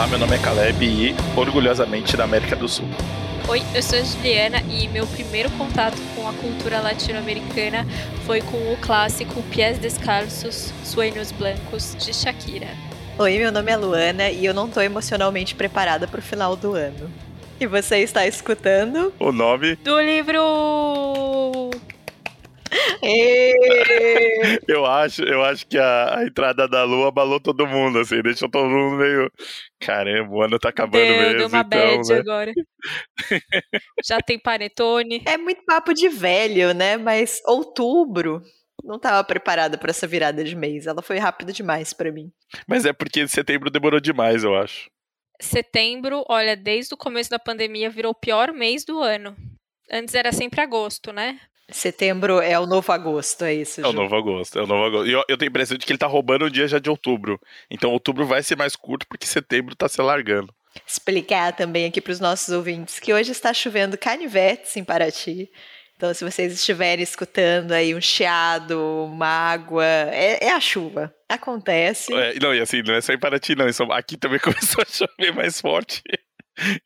Olá, meu nome é Caleb e orgulhosamente da América do Sul. Oi, eu sou a Juliana e meu primeiro contato com a cultura latino-americana foi com o clássico Pies Descalços, Sueños Blancos, de Shakira. Oi, meu nome é Luana e eu não tô emocionalmente preparada pro final do ano. E você está escutando? O nome Do livro eu acho, eu acho que a, a, entrada da lua abalou todo mundo, assim, deixou todo mundo meio. Caramba, o ano tá acabando deu, mesmo. Deu uma então, bad né? agora. Já tem panetone. É muito papo de velho, né? Mas outubro não estava preparada para essa virada de mês. Ela foi rápida demais para mim. Mas é porque setembro demorou demais, eu acho. Setembro, olha, desde o começo da pandemia virou o pior mês do ano. Antes era sempre agosto, né? Setembro é o novo agosto, é isso? É o Ju? novo agosto, é o novo agosto. E eu, eu tenho a impressão de que ele tá roubando o dia já de outubro. Então outubro vai ser mais curto porque setembro tá se largando. Explicar também aqui para os nossos ouvintes que hoje está chovendo canivetes em Paraty. Então, se vocês estiverem escutando aí um chiado, uma água, é, é a chuva. Acontece. É, não, e assim, não é só em Paraty, não. Isso- Aqui também começou a chover mais forte.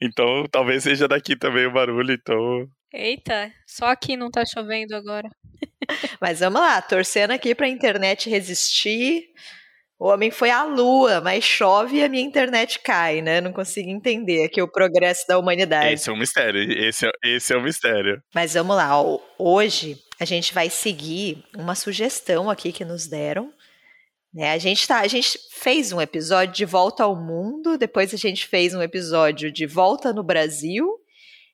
Então, talvez seja daqui também o barulho. Então, Eita, só aqui não tá chovendo agora. Mas vamos lá, torcendo aqui para a internet resistir. O homem foi à lua, mas chove e a minha internet cai, né? Não consigo entender aqui o progresso da humanidade. esse é um mistério. Esse é, esse é um mistério. Mas vamos lá, ó. hoje a gente vai seguir uma sugestão aqui que nos deram. Né? A, gente tá, a gente fez um episódio de Volta ao Mundo, depois a gente fez um episódio de Volta no Brasil,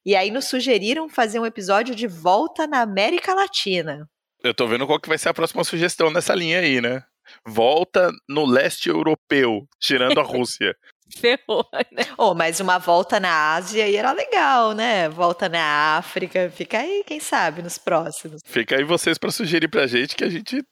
e aí nos sugeriram fazer um episódio de Volta na América Latina. Eu tô vendo qual que vai ser a próxima sugestão nessa linha aí, né? Volta no leste europeu, tirando a Rússia. Ferrou, né? Oh, mas uma volta na Ásia aí era legal, né? Volta na África, fica aí, quem sabe, nos próximos. Fica aí vocês pra sugerir pra gente que a gente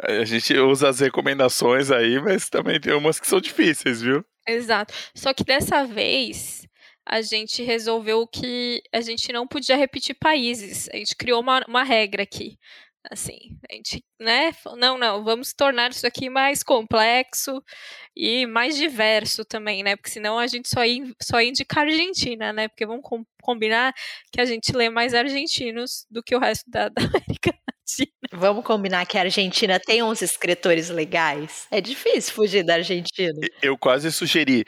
a gente usa as recomendações aí, mas também tem umas que são difíceis, viu? Exato. Só que dessa vez a gente resolveu que a gente não podia repetir países. A gente criou uma, uma regra aqui. Assim, a gente, né? falou, Não, não, vamos tornar isso aqui mais complexo e mais diverso também, né? Porque senão a gente só ia, só ia indicar Argentina, né? Porque vamos com- combinar que a gente lê mais argentinos do que o resto da, da América Latina. Vamos combinar que a Argentina tem uns escritores legais? É difícil fugir da Argentina. Eu quase sugeri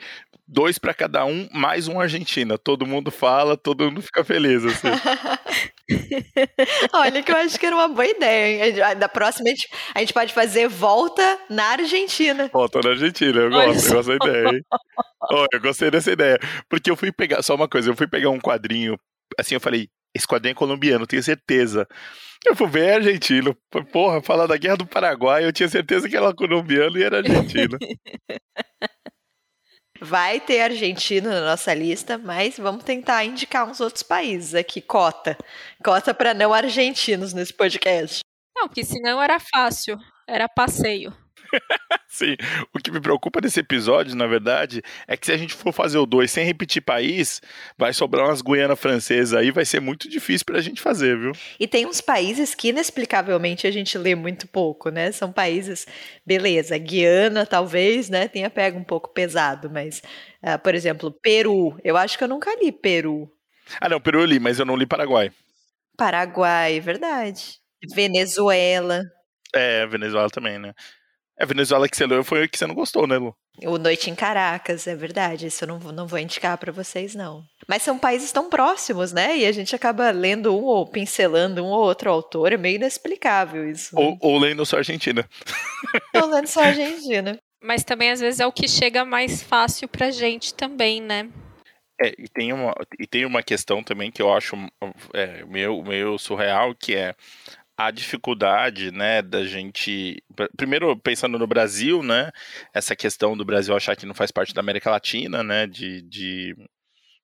dois pra cada um, mais um Argentina. Todo mundo fala, todo mundo fica feliz, assim. Olha que eu acho que era uma boa ideia. hein? Da próxima a gente, a gente pode fazer volta na Argentina. Volta na Argentina, eu gosto, eu gosto da ideia, hein? Oh, eu gostei dessa ideia. Porque eu fui pegar, só uma coisa, eu fui pegar um quadrinho, assim, eu falei, esse quadrinho é colombiano, tenho certeza. Eu fui ver é argentino. Porra, falar da Guerra do Paraguai, eu tinha certeza que era colombiano e era argentino. Vai ter Argentina na nossa lista, mas vamos tentar indicar uns outros países aqui. Cota. Cota para não argentinos nesse podcast. Não, porque senão era fácil. Era passeio. Sim, o que me preocupa desse episódio, na verdade, é que se a gente for fazer o 2 sem repetir país, vai sobrar umas Guiana francesas aí, vai ser muito difícil pra gente fazer, viu? E tem uns países que inexplicavelmente a gente lê muito pouco, né? São países, beleza, Guiana talvez, né, tenha pego um pouco pesado, mas, ah, por exemplo, Peru, eu acho que eu nunca li Peru. Ah, não, Peru eu li, mas eu não li Paraguai. Paraguai, verdade. Venezuela, É, Venezuela também, né? É, Venezuela que você leu foi o que você não gostou, né, Lu? o Noite em Caracas, é verdade. Isso eu não, vou- não vou indicar para vocês, não. Mas são países tão próximos, né? E a gente acaba lendo um ou pincelando um ou outro autor, é meio inexplicável isso. né? Ou, ou lendo só Argentina. Tô lendo só a Argentina. Mas também às vezes é o que chega mais fácil pra gente também, né? É, e tem uma, e tem uma questão também que eu acho é, meio, meio surreal, que é a dificuldade, né, da gente... pr- Primeiro, pensando no Brasil, né, essa questão do Brasil achar que não faz parte da América Latina, né, de, de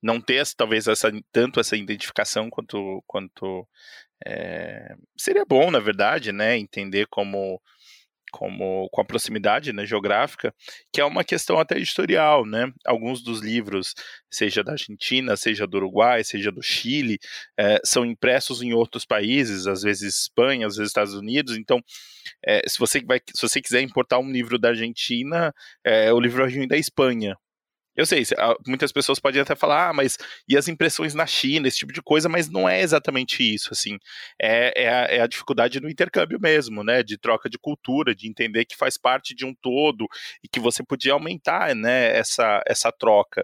não ter, talvez, essa, tanto essa identificação quanto... quanto é, seria bom, na verdade, né, entender como como com a proximidade né, geográfica, que é uma questão até editorial, né? Alguns dos livros, seja da Argentina, seja do Uruguai, seja do Chile, eh, são impressos em outros países, às vezes Espanha, às vezes Estados Unidos. Então, eh, se você vai, se você quiser importar um livro da Argentina, eh, o livro vai vir da Espanha. Eu sei, muitas pessoas podem até falar, ah, mas e as impressões na China, esse tipo de coisa, mas não é exatamente isso, assim. É, é, a, é a dificuldade no intercâmbio mesmo, né? De troca de cultura, de entender que faz parte de um todo e que você podia aumentar, né, essa, essa troca.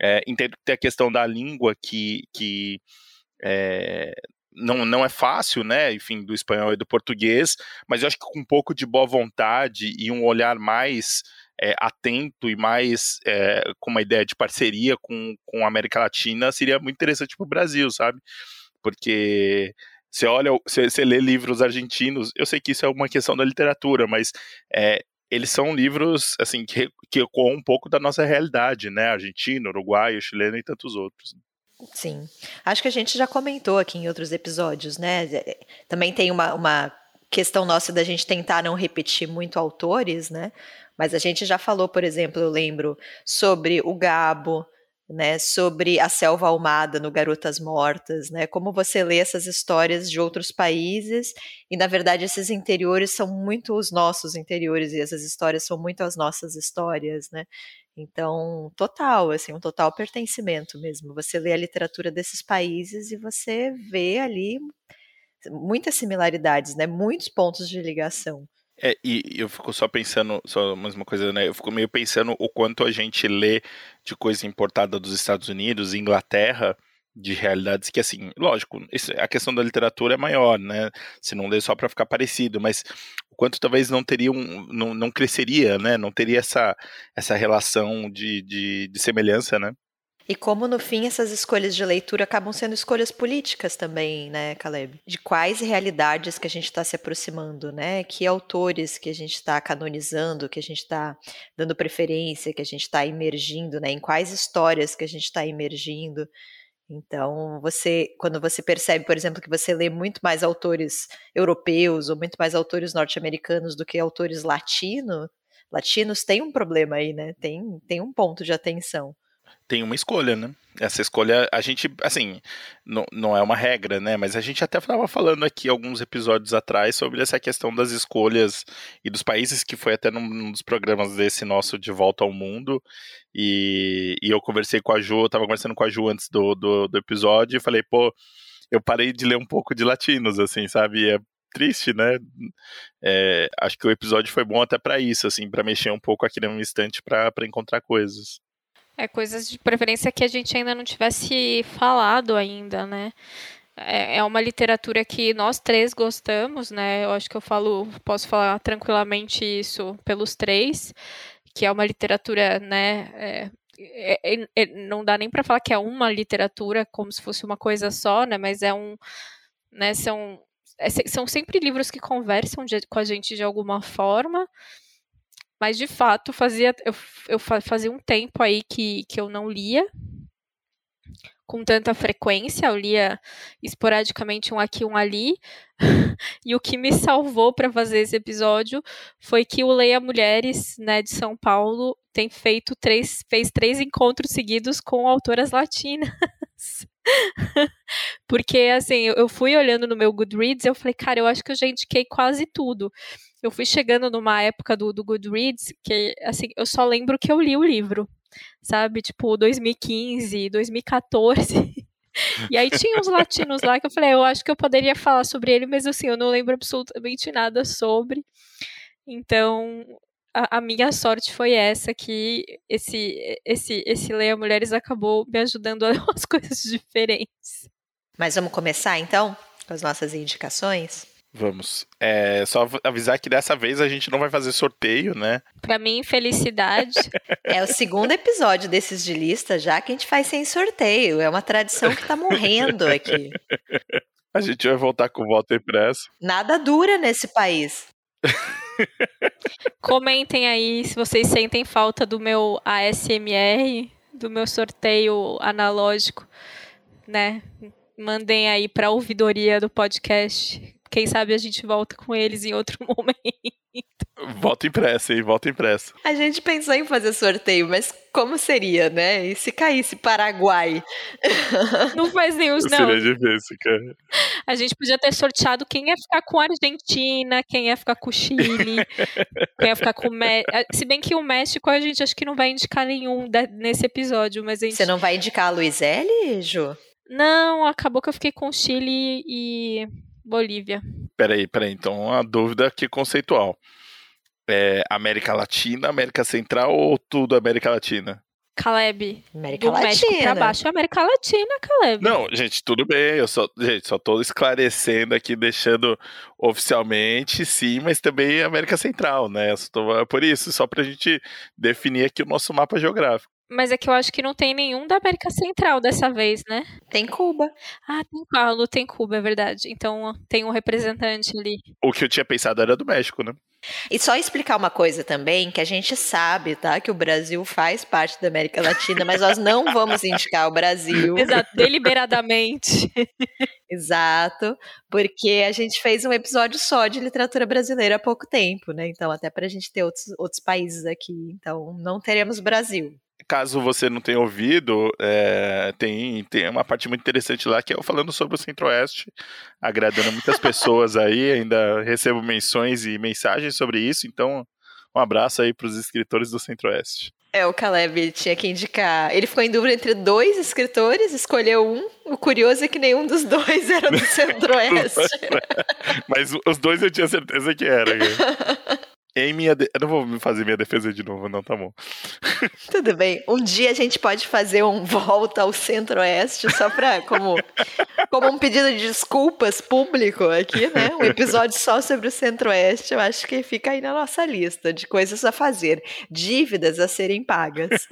É, entendo que tem a questão da língua que, que é, não, não é fácil, né? Enfim, do espanhol e do português, mas eu acho que com um pouco de boa vontade e um olhar mais é, atento e mais é, com uma ideia de parceria com, com a América Latina seria muito interessante para o Brasil, sabe? Porque você olha, você, lê livros argentinos, eu sei que isso é uma questão da literatura, mas é, eles são livros assim que, que ecoam um pouco da nossa realidade, né? Argentino, uruguaio, chileno e tantos outros. Sim. Acho que a gente já comentou aqui em outros episódios, né? É, também tem uma, uma questão nossa da gente tentar não repetir muito autores, né? Mas a gente já falou, por exemplo, eu lembro sobre o Gabo, né, sobre a selva almada no Garotas Mortas, né, como você lê essas histórias de outros países e na verdade esses interiores são muito os nossos interiores e essas histórias são muito as nossas histórias, né? Então, total, assim, um total pertencimento mesmo. Você lê a literatura desses países e você vê ali muitas similaridades, né? Muitos pontos de ligação. É, e eu fico só pensando, só mais uma coisa, né? Eu fico meio pensando o quanto a gente lê de coisa importada dos Estados Unidos, Inglaterra, de realidades que, assim, lógico, a questão da literatura é maior, né? Se não lê só para ficar parecido, mas o quanto talvez não teria um, não, não cresceria, né? Não teria essa, essa relação de, de, de semelhança, né? E como no fim essas escolhas de leitura acabam sendo escolhas políticas também, né, Caleb? De quais realidades que a gente está se aproximando, né? Que autores que a gente está canonizando, que a gente está dando preferência, que a gente está emergindo, né? Em quais histórias que a gente está emergindo. Então, você, quando você percebe, por exemplo, que você lê muito mais autores europeus ou muito mais autores norte-americanos do que autores latino, latinos, tem um problema aí, né? Tem, tem um ponto de atenção tem uma escolha, né? Essa escolha, a gente, assim, não, não é uma regra, né? Mas a gente até estava falando aqui alguns episódios atrás sobre essa questão das escolhas e dos países, que foi até num, num dos programas desse nosso De Volta ao Mundo. E, e eu conversei com a Ju, eu estava conversando com a Ju antes do, do, do episódio e falei, pô, eu parei de ler um pouco de latinos, assim, sabe? é triste, né? É, acho que o episódio foi bom até para isso, assim, para mexer um pouco aqui no instante para encontrar coisas. É coisas de preferência que a gente ainda não tivesse falado ainda, né? É, é uma literatura que nós três gostamos, né? Eu acho que eu falo, posso falar tranquilamente isso pelos três, que é uma literatura, né? É, é, é, é não dá nem para falar que é uma literatura como se fosse uma coisa só, né? Mas é um, né? São é, são sempre livros que conversam de, com a gente de alguma forma mas de fato, fazia, eu, eu fazia um tempo aí que, que eu não lia com tanta frequência, eu lia esporadicamente um aqui, um ali. e o que me salvou para fazer esse episódio foi que o Leia Mulheres, né, de São Paulo, tem feito três, fez três encontros seguidos com autoras latinas. Porque, assim, eu fui olhando no meu Goodreads e eu falei, cara, eu acho que eu já indiquei quase tudo eu fui chegando numa época do, do Goodreads que, assim, eu só lembro que eu li o livro, sabe? Tipo, 2015, 2014. E aí tinha uns latinos lá que eu falei, eu acho que eu poderia falar sobre ele, mas assim, eu não lembro absolutamente nada sobre. Então, a, a minha sorte foi essa, que esse, esse, esse Leia Mulheres acabou me ajudando a umas coisas diferentes. Mas vamos começar então com as nossas indicações? Vamos. É só avisar que dessa vez a gente não vai fazer sorteio, né? Pra mim, felicidade. é o segundo episódio desses de lista já que a gente faz sem sorteio. É uma tradição que tá morrendo aqui. A gente vai voltar com o voto impresso. Nada dura nesse país. Comentem aí se vocês sentem falta do meu ASMR, do meu sorteio analógico, né? Mandem aí para a ouvidoria do podcast quem sabe a gente volta com eles em outro momento. Volta impressa, hein? Volta impressa. A gente pensou em fazer sorteio, mas como seria, né? E se caísse Paraguai? Não faz nenhum, não. Seria difícil, cara. A gente podia ter sorteado quem ia ficar com a Argentina, quem ia ficar com o Chile, quem ia ficar com o México. Se bem que o México a gente acho que não vai indicar nenhum nesse episódio, mas a gente... Você não vai indicar a Luizelle, Ju? Não, acabou que eu fiquei com Chile e Bolívia. Peraí, peraí. Então, uma dúvida aqui conceitual. É América Latina, América Central ou tudo América Latina? Caleb. América do Latina. México pra baixo é América Latina, Caleb. Não, gente, tudo bem. Eu só, gente, só tô esclarecendo aqui, deixando oficialmente sim, mas também América Central, né? Tô, é por isso, só pra gente definir aqui o nosso mapa geográfico. Mas é que eu acho que não tem nenhum da América Central dessa vez, né? Tem Cuba. Ah, tem Paulo, tem Cuba, é verdade. Então tem um representante ali. O que eu tinha pensado era do México, né? E só explicar uma coisa também, que a gente sabe, tá? Que o Brasil faz parte da América Latina, mas nós não vamos indicar o Brasil. Exato, deliberadamente. Exato, porque a gente fez um episódio só de literatura brasileira há pouco tempo, né? Então, até para a gente ter outros, outros países aqui. Então, não teremos Brasil caso você não tenha ouvido, é, tem, tem uma parte muito interessante lá que é eu falando sobre o Centro-Oeste, agradando muitas pessoas aí, ainda recebo menções e mensagens sobre isso, então um abraço aí para os escritores do Centro-Oeste. É, o Caleb tinha que indicar. Ele ficou em dúvida entre dois escritores, escolheu um. O curioso é que nenhum dos dois era do Centro-Oeste. Mas os dois eu tinha certeza que era. Em minha. De... Eu não vou fazer minha defesa de novo, não, tá bom. Tudo bem. Um dia a gente pode fazer um volta ao Centro-Oeste, só pra. Como, como um pedido de desculpas público aqui, né? Um episódio só sobre o Centro-Oeste. Eu acho que fica aí na nossa lista de coisas a fazer. Dívidas a serem pagas.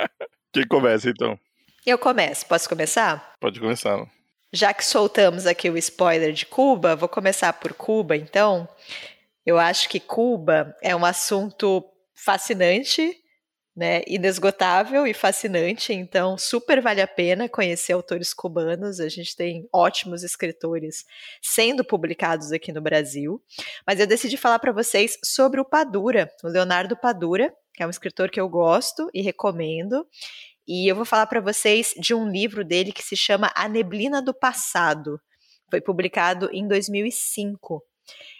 Quem começa, então? Eu começo. Posso começar? Pode começar. Já que soltamos aqui o spoiler de Cuba, vou começar por Cuba, então. Eu acho que Cuba é um assunto fascinante, né, inesgotável e fascinante, então super vale a pena conhecer autores cubanos. A gente tem ótimos escritores sendo publicados aqui no Brasil. Mas eu decidi falar para vocês sobre o Padura, o Leonardo Padura, que é um escritor que eu gosto e recomendo. E eu vou falar para vocês de um livro dele que se chama A Neblina do Passado. Foi publicado em 2005.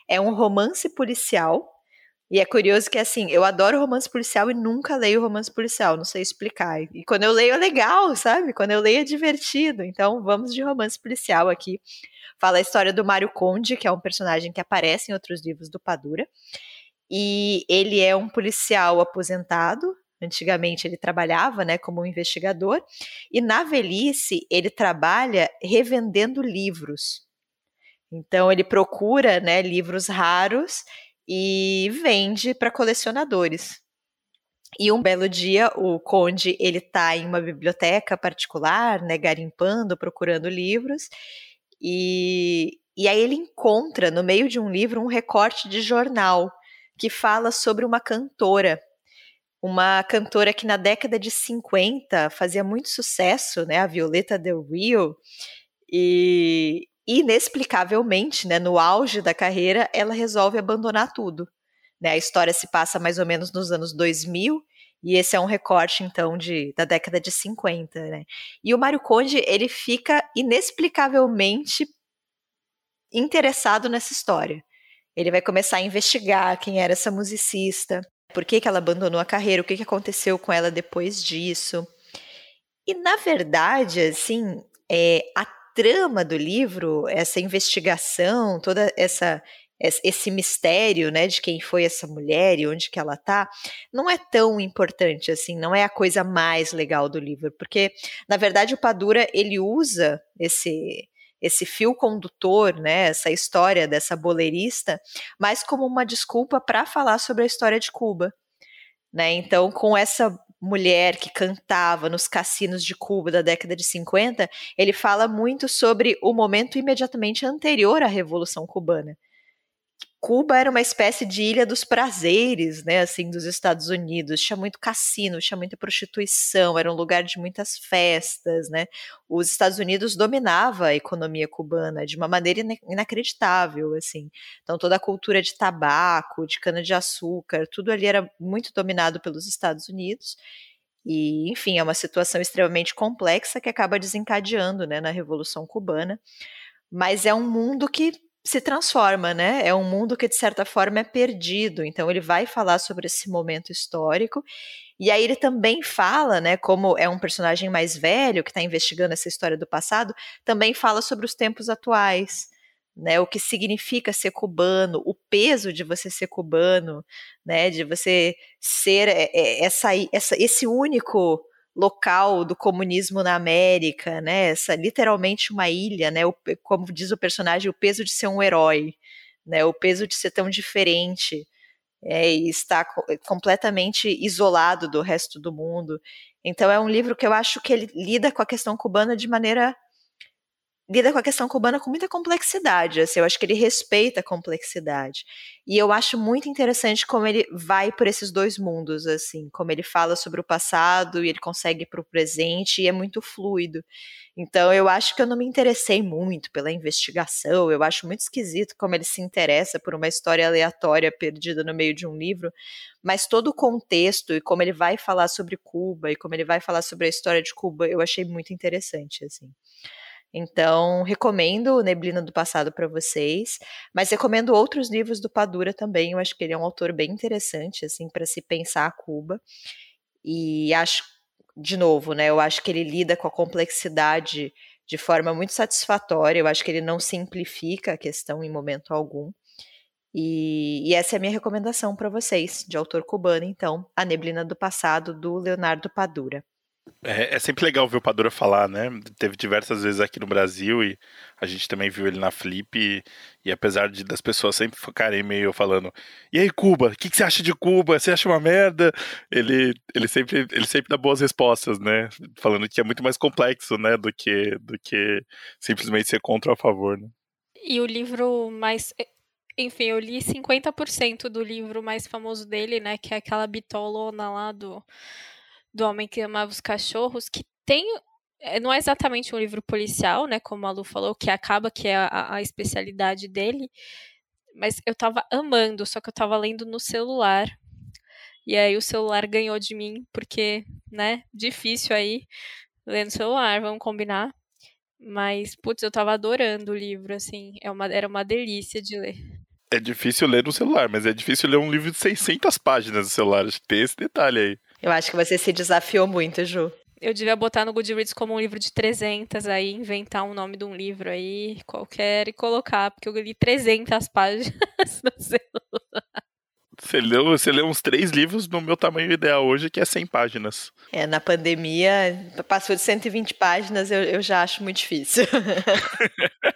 É um romance policial. E é curioso que, assim, eu adoro romance policial e nunca leio romance policial, não sei explicar. E quando eu leio é legal, sabe? Quando eu leio é divertido. Então, vamos de romance policial aqui. Fala a história do Mário Conde, que é um personagem que aparece em outros livros do Padura. E ele é um policial aposentado. Antigamente ele trabalhava, né, como um investigador. E na velhice ele trabalha revendendo livros. Então ele procura, né, livros raros e vende para colecionadores. E um belo dia, o conde ele está em uma biblioteca particular, né, garimpando, procurando livros, e, e aí ele encontra no meio de um livro um recorte de jornal que fala sobre uma cantora, uma cantora que na década de 50 fazia muito sucesso, né, a Violeta Del Rio, e, inexplicavelmente, né, no auge da carreira, ela resolve abandonar tudo. Né? A história se passa mais ou menos nos anos 2000, e esse é um recorte, então, de, da década de 50, né? E o Mário Conde, ele fica inexplicavelmente interessado nessa história. Ele vai começar a investigar quem era essa musicista, por que, que ela abandonou a carreira, o que, que aconteceu com ela depois disso. E, na verdade, assim, é, a trama do livro, essa investigação, toda essa esse mistério, né, de quem foi essa mulher e onde que ela tá, não é tão importante assim, não é a coisa mais legal do livro, porque na verdade o Padura ele usa esse esse fio condutor, né, essa história dessa boleirista, mas como uma desculpa para falar sobre a história de Cuba, né? Então, com essa mulher que cantava nos cassinos de Cuba da década de 50, ele fala muito sobre o momento imediatamente anterior à Revolução Cubana. Cuba era uma espécie de ilha dos prazeres, né, assim, dos Estados Unidos. Tinha muito cassino, tinha muita prostituição, era um lugar de muitas festas, né. Os Estados Unidos dominava a economia cubana de uma maneira inacreditável, assim. Então toda a cultura de tabaco, de cana de açúcar, tudo ali era muito dominado pelos Estados Unidos. E, enfim, é uma situação extremamente complexa que acaba desencadeando, né, na Revolução Cubana. Mas é um mundo que se transforma, né? É um mundo que de certa forma é perdido. Então ele vai falar sobre esse momento histórico e aí ele também fala, né? Como é um personagem mais velho que está investigando essa história do passado, também fala sobre os tempos atuais. Né, o que significa ser cubano, o peso de você ser cubano, né, de você ser é, é, essa, essa, esse único local do comunismo na América, né? Essa literalmente uma ilha, né? O, como diz o personagem, o peso de ser um herói, né? O peso de ser tão diferente é, e estar completamente isolado do resto do mundo. Então é um livro que eu acho que ele lida com a questão cubana de maneira lida com a questão cubana com muita complexidade. Assim, eu acho que ele respeita a complexidade. E eu acho muito interessante como ele vai por esses dois mundos, assim, como ele fala sobre o passado e ele consegue ir para o presente e é muito fluido. Então eu acho que eu não me interessei muito pela investigação, eu acho muito esquisito como ele se interessa por uma história aleatória perdida no meio de um livro, mas todo o contexto e como ele vai falar sobre Cuba e como ele vai falar sobre a história de Cuba, eu achei muito interessante, assim. Então, recomendo Neblina do Passado para vocês, mas recomendo outros livros do Padura também. Eu acho que ele é um autor bem interessante, assim, para se pensar a Cuba. E acho, de novo, né? Eu acho que ele lida com a complexidade de forma muito satisfatória. Eu acho que ele não simplifica a questão em momento algum. E, e essa é a minha recomendação para vocês, de autor cubano, então, A Neblina do Passado, do Leonardo Padura. É, é, sempre legal ver o Padura falar, né? Teve diversas vezes aqui no Brasil e a gente também viu ele na Flip. E, e apesar de das pessoas sempre ficarem meio falando: E aí, Cuba? O que, que, você acha de Cuba? Você acha uma merda? Ele, ele, sempre, ele sempre dá boas respostas, né? Falando que é muito mais complexo, né? Do que, do que simplesmente ser contra ou a favor, né? E o livro mais. Enfim, eu li 50% do livro mais famoso dele, né? Que é aquela bitolona lá do do Homem que Amava os Cachorros, que tem. Eh, não é exatamente um livro policial, né? Como a Lu falou, que acaba que é a, a especialidade dele. Mas eu tava amando, só que eu tava lendo no celular. E aí o celular ganhou de mim, porque, né, difícil aí ler no celular, vamos combinar. Mas, putz, eu tava adorando o livro, assim, é uma, era uma delícia de ler. É difícil ler no celular, mas é difícil ler um livro de 600 páginas no celular, tem esse detalhe aí. Eu acho que você se desafiou muito, Ju. Eu devia botar no Goodreads como um livro de 300 aí, inventar um nome de um livro aí, qualquer, e colocar, porque eu li 300 páginas no celular. Você leu, você leu uns três livros no meu tamanho ideal hoje, que é 100 páginas. É, na pandemia, passou de 120 páginas, eu, eu já acho muito difícil.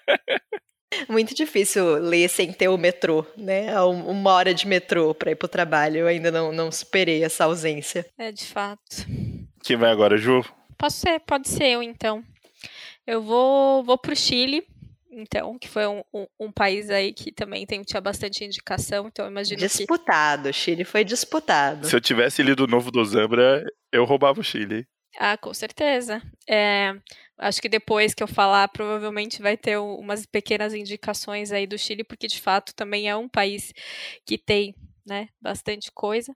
Muito difícil ler sem ter o metrô, né? Uma hora de metrô para ir pro trabalho. Eu ainda não, não superei essa ausência. É, de fato. Quem vai agora, Ju? Posso ser, pode ser eu, então. Eu vou, vou pro Chile, então, que foi um, um, um, país aí que também tem, tinha bastante indicação, então eu imagino disputado, que... o Chile foi disputado. Se eu tivesse lido o novo do Zambra, eu roubava o Chile. Ah, com certeza. É, acho que depois que eu falar, provavelmente vai ter umas pequenas indicações aí do Chile, porque de fato também é um país que tem né, bastante coisa.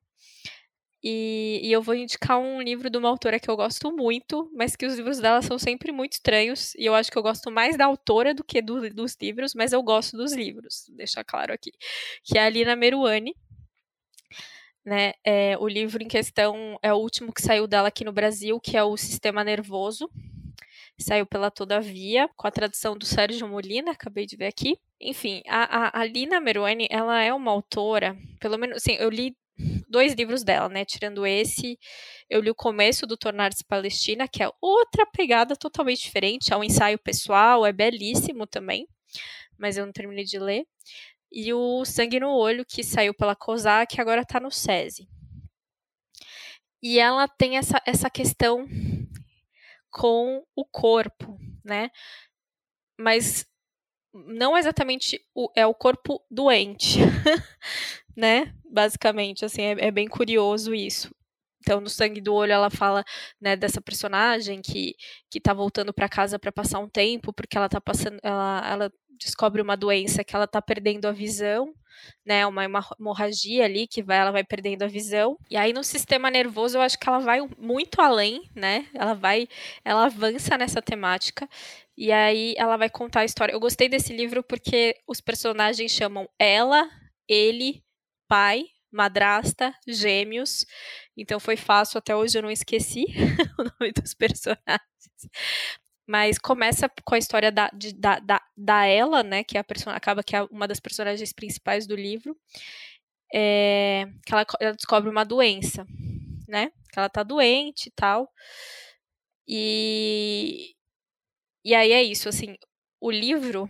E, e, eu vou indicar um livro de uma autora que eu gosto muito, mas que os livros dela são sempre muito estranhos. E eu acho que eu gosto mais da autora do que do, dos livros, mas eu gosto dos livros, deixar claro aqui. Que é a Lina Meruane. Né? É, o livro em questão é o último que saiu dela aqui no Brasil, que é o Sistema Nervoso. Saiu pela Todavia, com a tradução do Sérgio Molina, acabei de ver aqui. Enfim, a, a, a Lina Meruane, ela é uma autora, pelo menos, assim, eu li dois livros dela, né? Tirando esse, eu li o começo do Tornar-se Palestina, que é outra pegada totalmente diferente, é um ensaio pessoal, é belíssimo também, mas eu não terminei de ler e o Sangue no Olho, que saiu pela COSAC e agora está no SESI. E ela tem essa, essa questão com o corpo, né? Mas não exatamente o, é o corpo doente, né? Basicamente, assim, é, é, bem curioso isso. Então, no Sangue do Olho, ela fala, né, dessa personagem que, que tá voltando para casa para passar um tempo, porque ela tá passando, ela, ela descobre uma doença que ela tá perdendo a visão, né, uma hemorragia ali que vai, ela vai perdendo a visão. E aí no sistema nervoso eu acho que ela vai muito além, né? Ela vai, ela avança nessa temática. E aí ela vai contar a história. Eu gostei desse livro porque os personagens chamam ela, ele, pai, madrasta, gêmeos. Então foi fácil, até hoje eu não esqueci o nome dos personagens. Mas começa com a história da, de, da, da, da ela, né? Que é a person acaba que é uma das personagens principais do livro. É, que ela, ela descobre uma doença, né? Que ela tá doente e tal. E, e aí é isso, assim, o livro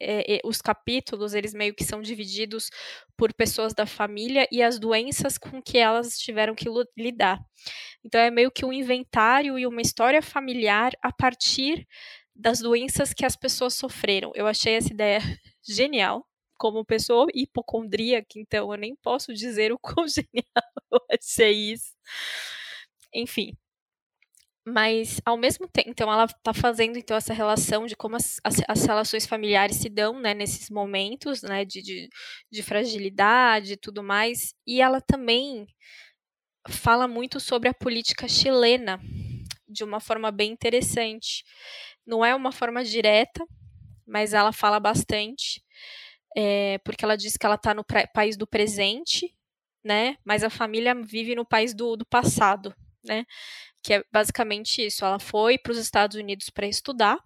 é, é, os capítulos, eles meio que são divididos por pessoas da família e as doenças com que elas tiveram que lidar. Então é meio que um inventário e uma história familiar a partir das doenças que as pessoas sofreram. Eu achei essa ideia genial. Como pessoa hipocondríaca, então eu nem posso dizer o quão genial eu achei isso. Enfim, mas ao mesmo tempo, então ela está fazendo então essa relação de como as, as, as, relações familiares se dão, né, nesses momentos, né, de, de, de fragilidade e tudo mais, e ela também fala muito sobre a política chilena de uma forma bem interessante. Não é uma forma direta, mas ela fala bastante, é, porque ela diz que ela está no país do presente, né, mas a família vive no país do, do passado, né? que é basicamente isso. Ela foi para os Estados Unidos para estudar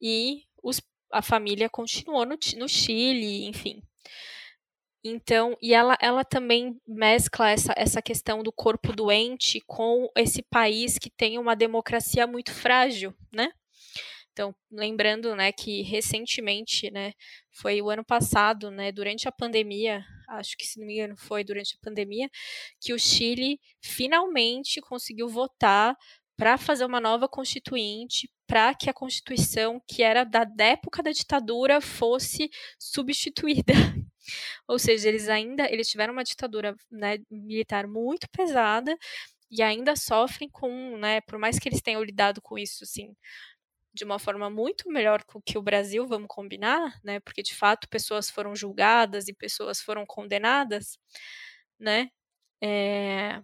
e os, a família continuou no, no Chile, enfim. Então, e ela, ela também mescla essa, essa questão do corpo doente com esse país que tem uma democracia muito frágil, né? Então, lembrando, né, que recentemente, né, foi o ano passado, né, durante a pandemia, acho que se não me engano foi durante a pandemia, que o Chile finalmente conseguiu votar para fazer uma nova constituinte, para que a constituição que era da época da ditadura fosse substituída. Ou seja, eles ainda eles tiveram uma ditadura né, militar muito pesada e ainda sofrem com, né, por mais que eles tenham lidado com isso, assim, de uma forma muito melhor que o Brasil, vamos combinar, né? Porque de fato pessoas foram julgadas e pessoas foram condenadas, né? É,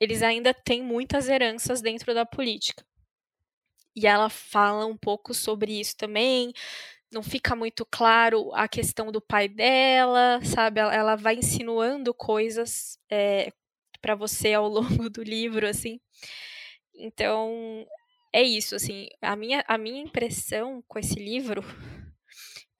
eles ainda têm muitas heranças dentro da política. E ela fala um pouco sobre isso também. Não fica muito claro a questão do pai dela, sabe? Ela, vai insinuando coisas é, para você ao longo do livro, assim. Então, é isso, assim, a minha, a minha impressão com esse livro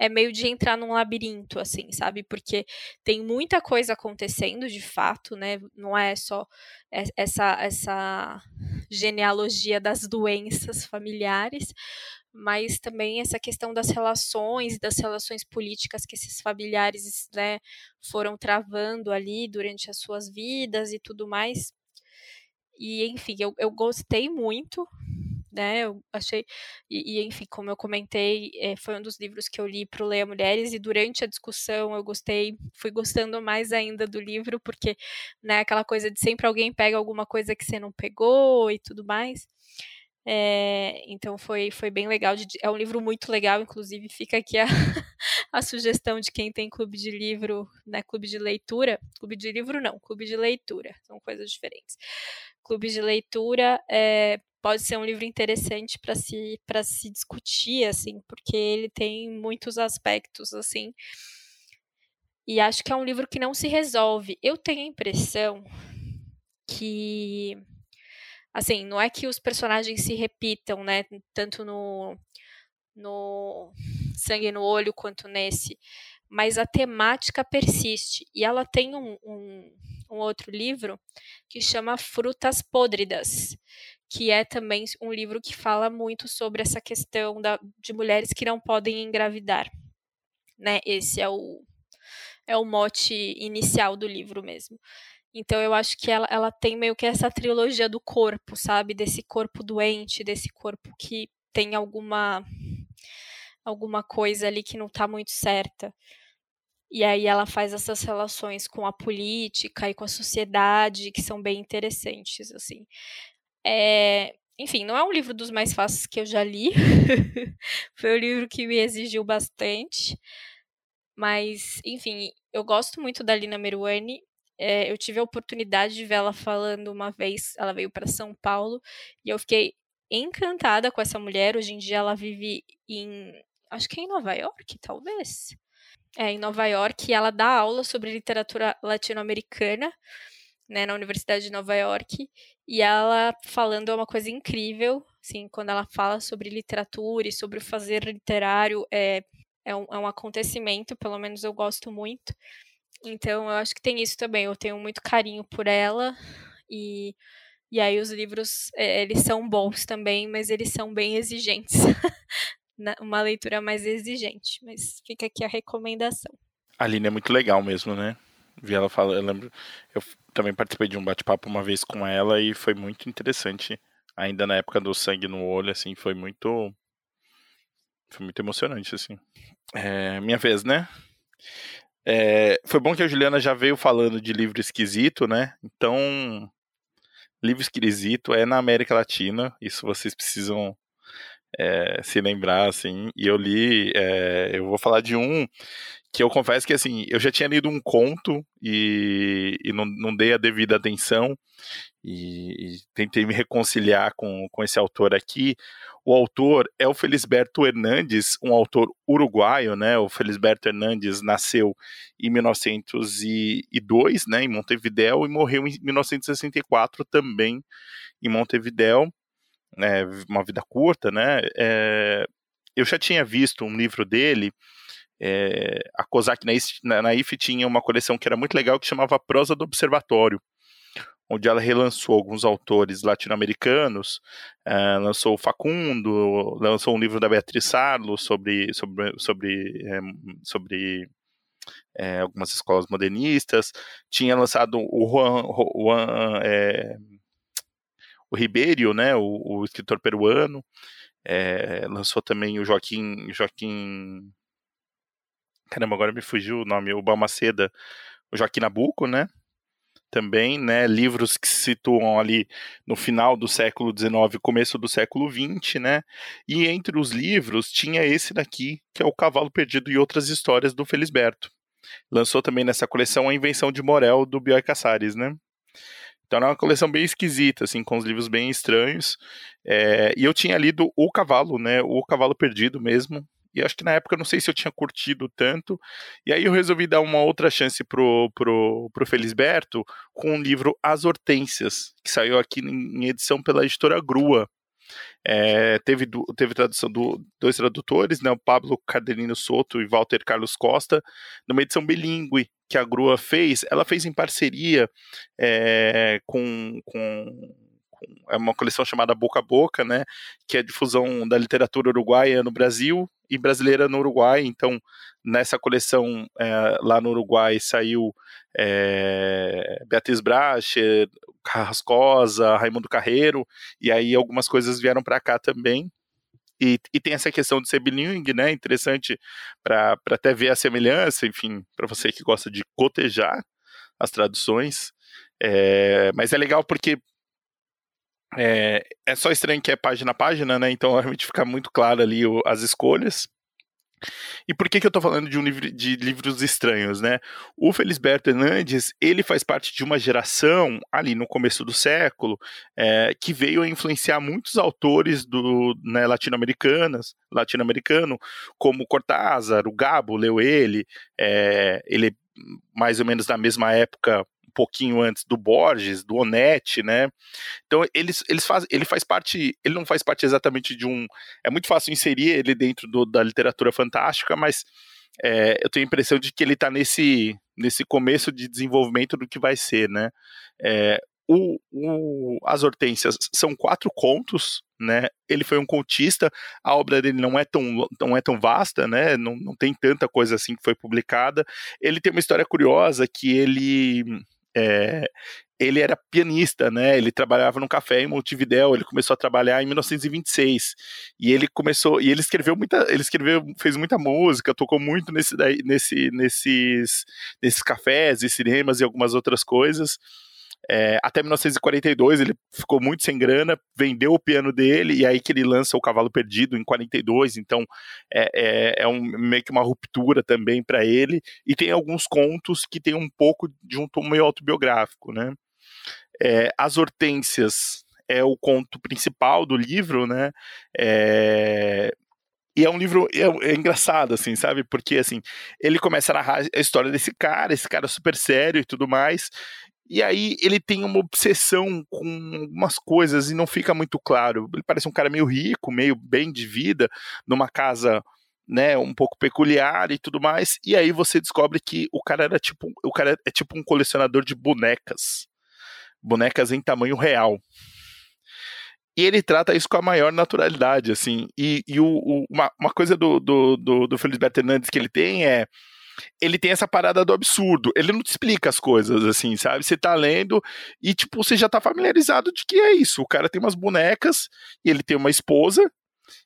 é meio de entrar num labirinto, assim, sabe? Porque tem muita coisa acontecendo de fato, né? Não é só essa, essa genealogia das doenças familiares, mas também essa questão das relações, das relações políticas que esses familiares né, foram travando ali durante as suas vidas e tudo mais. E, enfim, eu, eu gostei muito né? Eu achei, e, e enfim, como eu comentei, é, foi um dos livros que eu li para o Leia Mulheres, e durante a discussão eu gostei, fui gostando mais ainda do livro, porque, né, aquela coisa de sempre alguém pega alguma coisa que você não pegou e tudo mais. É, então foi, foi bem legal. De, é um livro muito legal, inclusive fica aqui a, a sugestão de quem tem clube de livro, né? Clube de leitura. Clube de livro não, clube de leitura. São coisas diferentes. Clube de leitura é, pode ser um livro interessante para se para se discutir assim, porque ele tem muitos aspectos assim. E acho que é um livro que não se resolve. Eu tenho a impressão que assim, não é que os personagens se repitam, né, tanto no no Sangue no Olho quanto nesse, mas a temática persiste. E ela tem um, um, um outro livro que chama Frutas Podridas, que é também um livro que fala muito sobre essa questão da, de mulheres que não podem engravidar. Né? Esse é o, é o mote inicial do livro mesmo. Então eu acho que ela, ela tem meio que essa trilogia do corpo, sabe? Desse corpo doente, desse corpo que tem alguma alguma coisa ali que não está muito certa. E aí ela faz essas relações com a política e com a sociedade que são bem interessantes, assim. É, enfim, não é um livro dos mais fáceis que eu já li. Foi um livro que me exigiu bastante. Mas, enfim, eu gosto muito da Lina Meruane. É, eu tive a oportunidade de vê-la falando uma vez. Ela veio para São Paulo e eu fiquei encantada com essa mulher. Hoje em dia ela vive em. Acho que é em Nova York, talvez. É, em Nova York. E ela dá aula sobre literatura latino-americana né, na Universidade de Nova York, e ela falando é uma coisa incrível, assim, quando ela fala sobre literatura e sobre o fazer literário, é, é, um, é um acontecimento, pelo menos eu gosto muito. Então, eu acho que tem isso também, eu tenho muito carinho por ela, e, e aí os livros, é, eles são bons também, mas eles são bem exigentes. uma leitura mais exigente, mas fica aqui a recomendação. A Aline é muito legal mesmo, né? Vi ela falar, eu lembro, eu também participei de um bate-papo uma vez com ela e foi muito interessante. Ainda na época do sangue no olho, assim, foi muito. Foi muito emocionante, assim. É, minha vez, né? É, foi bom que a Juliana já veio falando de livro esquisito, né? Então, livro esquisito é na América Latina, isso vocês precisam é, se lembrar, assim. E eu li, é, eu vou falar de um que eu confesso que assim, eu já tinha lido um conto e, e não, não dei a devida atenção e, e, tentei me reconciliar com, com esse autor aqui. O autor é o Felisberto Hernandes, um autor uruguaio, né? O Felisberto Hernandes nasceu em 1902, né, em Montevideo, e morreu em 1964 também em Montevideo, né, uma vida curta, né? É, eu já tinha visto um livro dele é, a COSAC na, na IF tinha uma coleção que era muito legal que chamava Prosa do Observatório, onde ela relançou alguns autores latino-americanos, uh, lançou o Facundo, lançou um livro da Beatriz Sarlo sobre, sobre, sobre, é, sobre é, algumas escolas modernistas, tinha lançado o Juan, Juan é, o Ribeiro, né, o, o escritor peruano, é, lançou também o Joaquim, Joaquim Caramba, agora me fugiu o nome, o Balmaceda, o Joaquim Nabuco, né? Também, né? Livros que se situam ali no final do século XIX, começo do século XX, né? E entre os livros tinha esse daqui, que é O Cavalo Perdido e Outras Histórias do Felisberto. Lançou também nessa coleção A Invenção de Morel, do Bioy Casares, né? Então é uma coleção bem esquisita, assim, com os livros bem estranhos. É, e eu tinha lido O Cavalo, né? O Cavalo Perdido mesmo, e acho que na época não sei se eu tinha curtido tanto. E aí eu resolvi dar uma outra chance pro, pro, pro Felisberto com o livro As Hortênsias, que saiu aqui em edição pela editora Grua. É, teve, teve tradução do dois tradutores, né, o Pablo Cardelino Soto e Walter Carlos Costa, numa edição bilíngue que a Grua fez. Ela fez em parceria é, com, com é uma coleção chamada Boca a Boca, né, que é a difusão da literatura uruguaia no Brasil e brasileira no Uruguai. Então, nessa coleção é, lá no Uruguai saiu é, Beatriz Bracher, Carrascosa, Raimundo Carreiro, e aí algumas coisas vieram para cá também. E, e, tem essa questão de ser bilingue, né? Interessante para até ver a semelhança, enfim, para você que gosta de cotejar as traduções. É, mas é legal porque é, é só estranho que é página a página, né? Então realmente fica muito claro ali o, as escolhas. E por que, que eu estou falando de um livro de livros estranhos, né? O Felisberto Hernandes, ele faz parte de uma geração ali no começo do século é, que veio a influenciar muitos autores do né, latino-americanas, latino-americano, como Cortázar, o Gabo leu ele, é, ele é mais ou menos da mesma época pouquinho antes do Borges, do Onetti, né? Então eles, eles faz, ele faz parte, ele não faz parte exatamente de um. É muito fácil inserir ele dentro do, da literatura fantástica, mas é, eu tenho a impressão de que ele está nesse, nesse começo de desenvolvimento do que vai ser, né? É, o, o, As Hortênsias são quatro contos, né? Ele foi um contista, a obra dele não é tão, não é tão vasta, né? Não, não tem tanta coisa assim que foi publicada. Ele tem uma história curiosa que ele é, ele era pianista, né? Ele trabalhava num café em Montevidéu, ele começou a trabalhar em 1926. E ele começou, e ele escreveu muita, ele escreveu, fez muita música, tocou muito nesse, nesse, nesses, nesses cafés e cinemas e algumas outras coisas. É, até 1942 ele ficou muito sem grana, vendeu o piano dele e aí que ele lança o Cavalo Perdido em 42. Então é, é, é um, meio que uma ruptura também para ele. E tem alguns contos que tem um pouco de um tom meio autobiográfico, né? É, As Hortênsias é o conto principal do livro, né? É, e é um livro é, é, engraçado, assim, sabe? Porque, assim, ele começa a narrar a história desse cara, esse cara super sério e tudo mais. E aí ele tem uma obsessão com umas coisas e não fica muito claro. Ele parece um cara meio rico, meio bem de vida, numa casa né, um pouco peculiar e tudo mais. E aí você descobre que o cara era tipo, o cara é tipo um colecionador de bonecas. Bonecas em tamanho real. E ele trata isso com a maior naturalidade, assim. E, e o, o, uma, uma coisa do, do, do, do Felisberto Hernandes que ele tem é ele tem essa parada do absurdo. Ele não te explica as coisas, assim, sabe? Você tá lendo e, tipo, você já tá familiarizado de que é isso. O cara tem umas bonecas e ele tem uma esposa.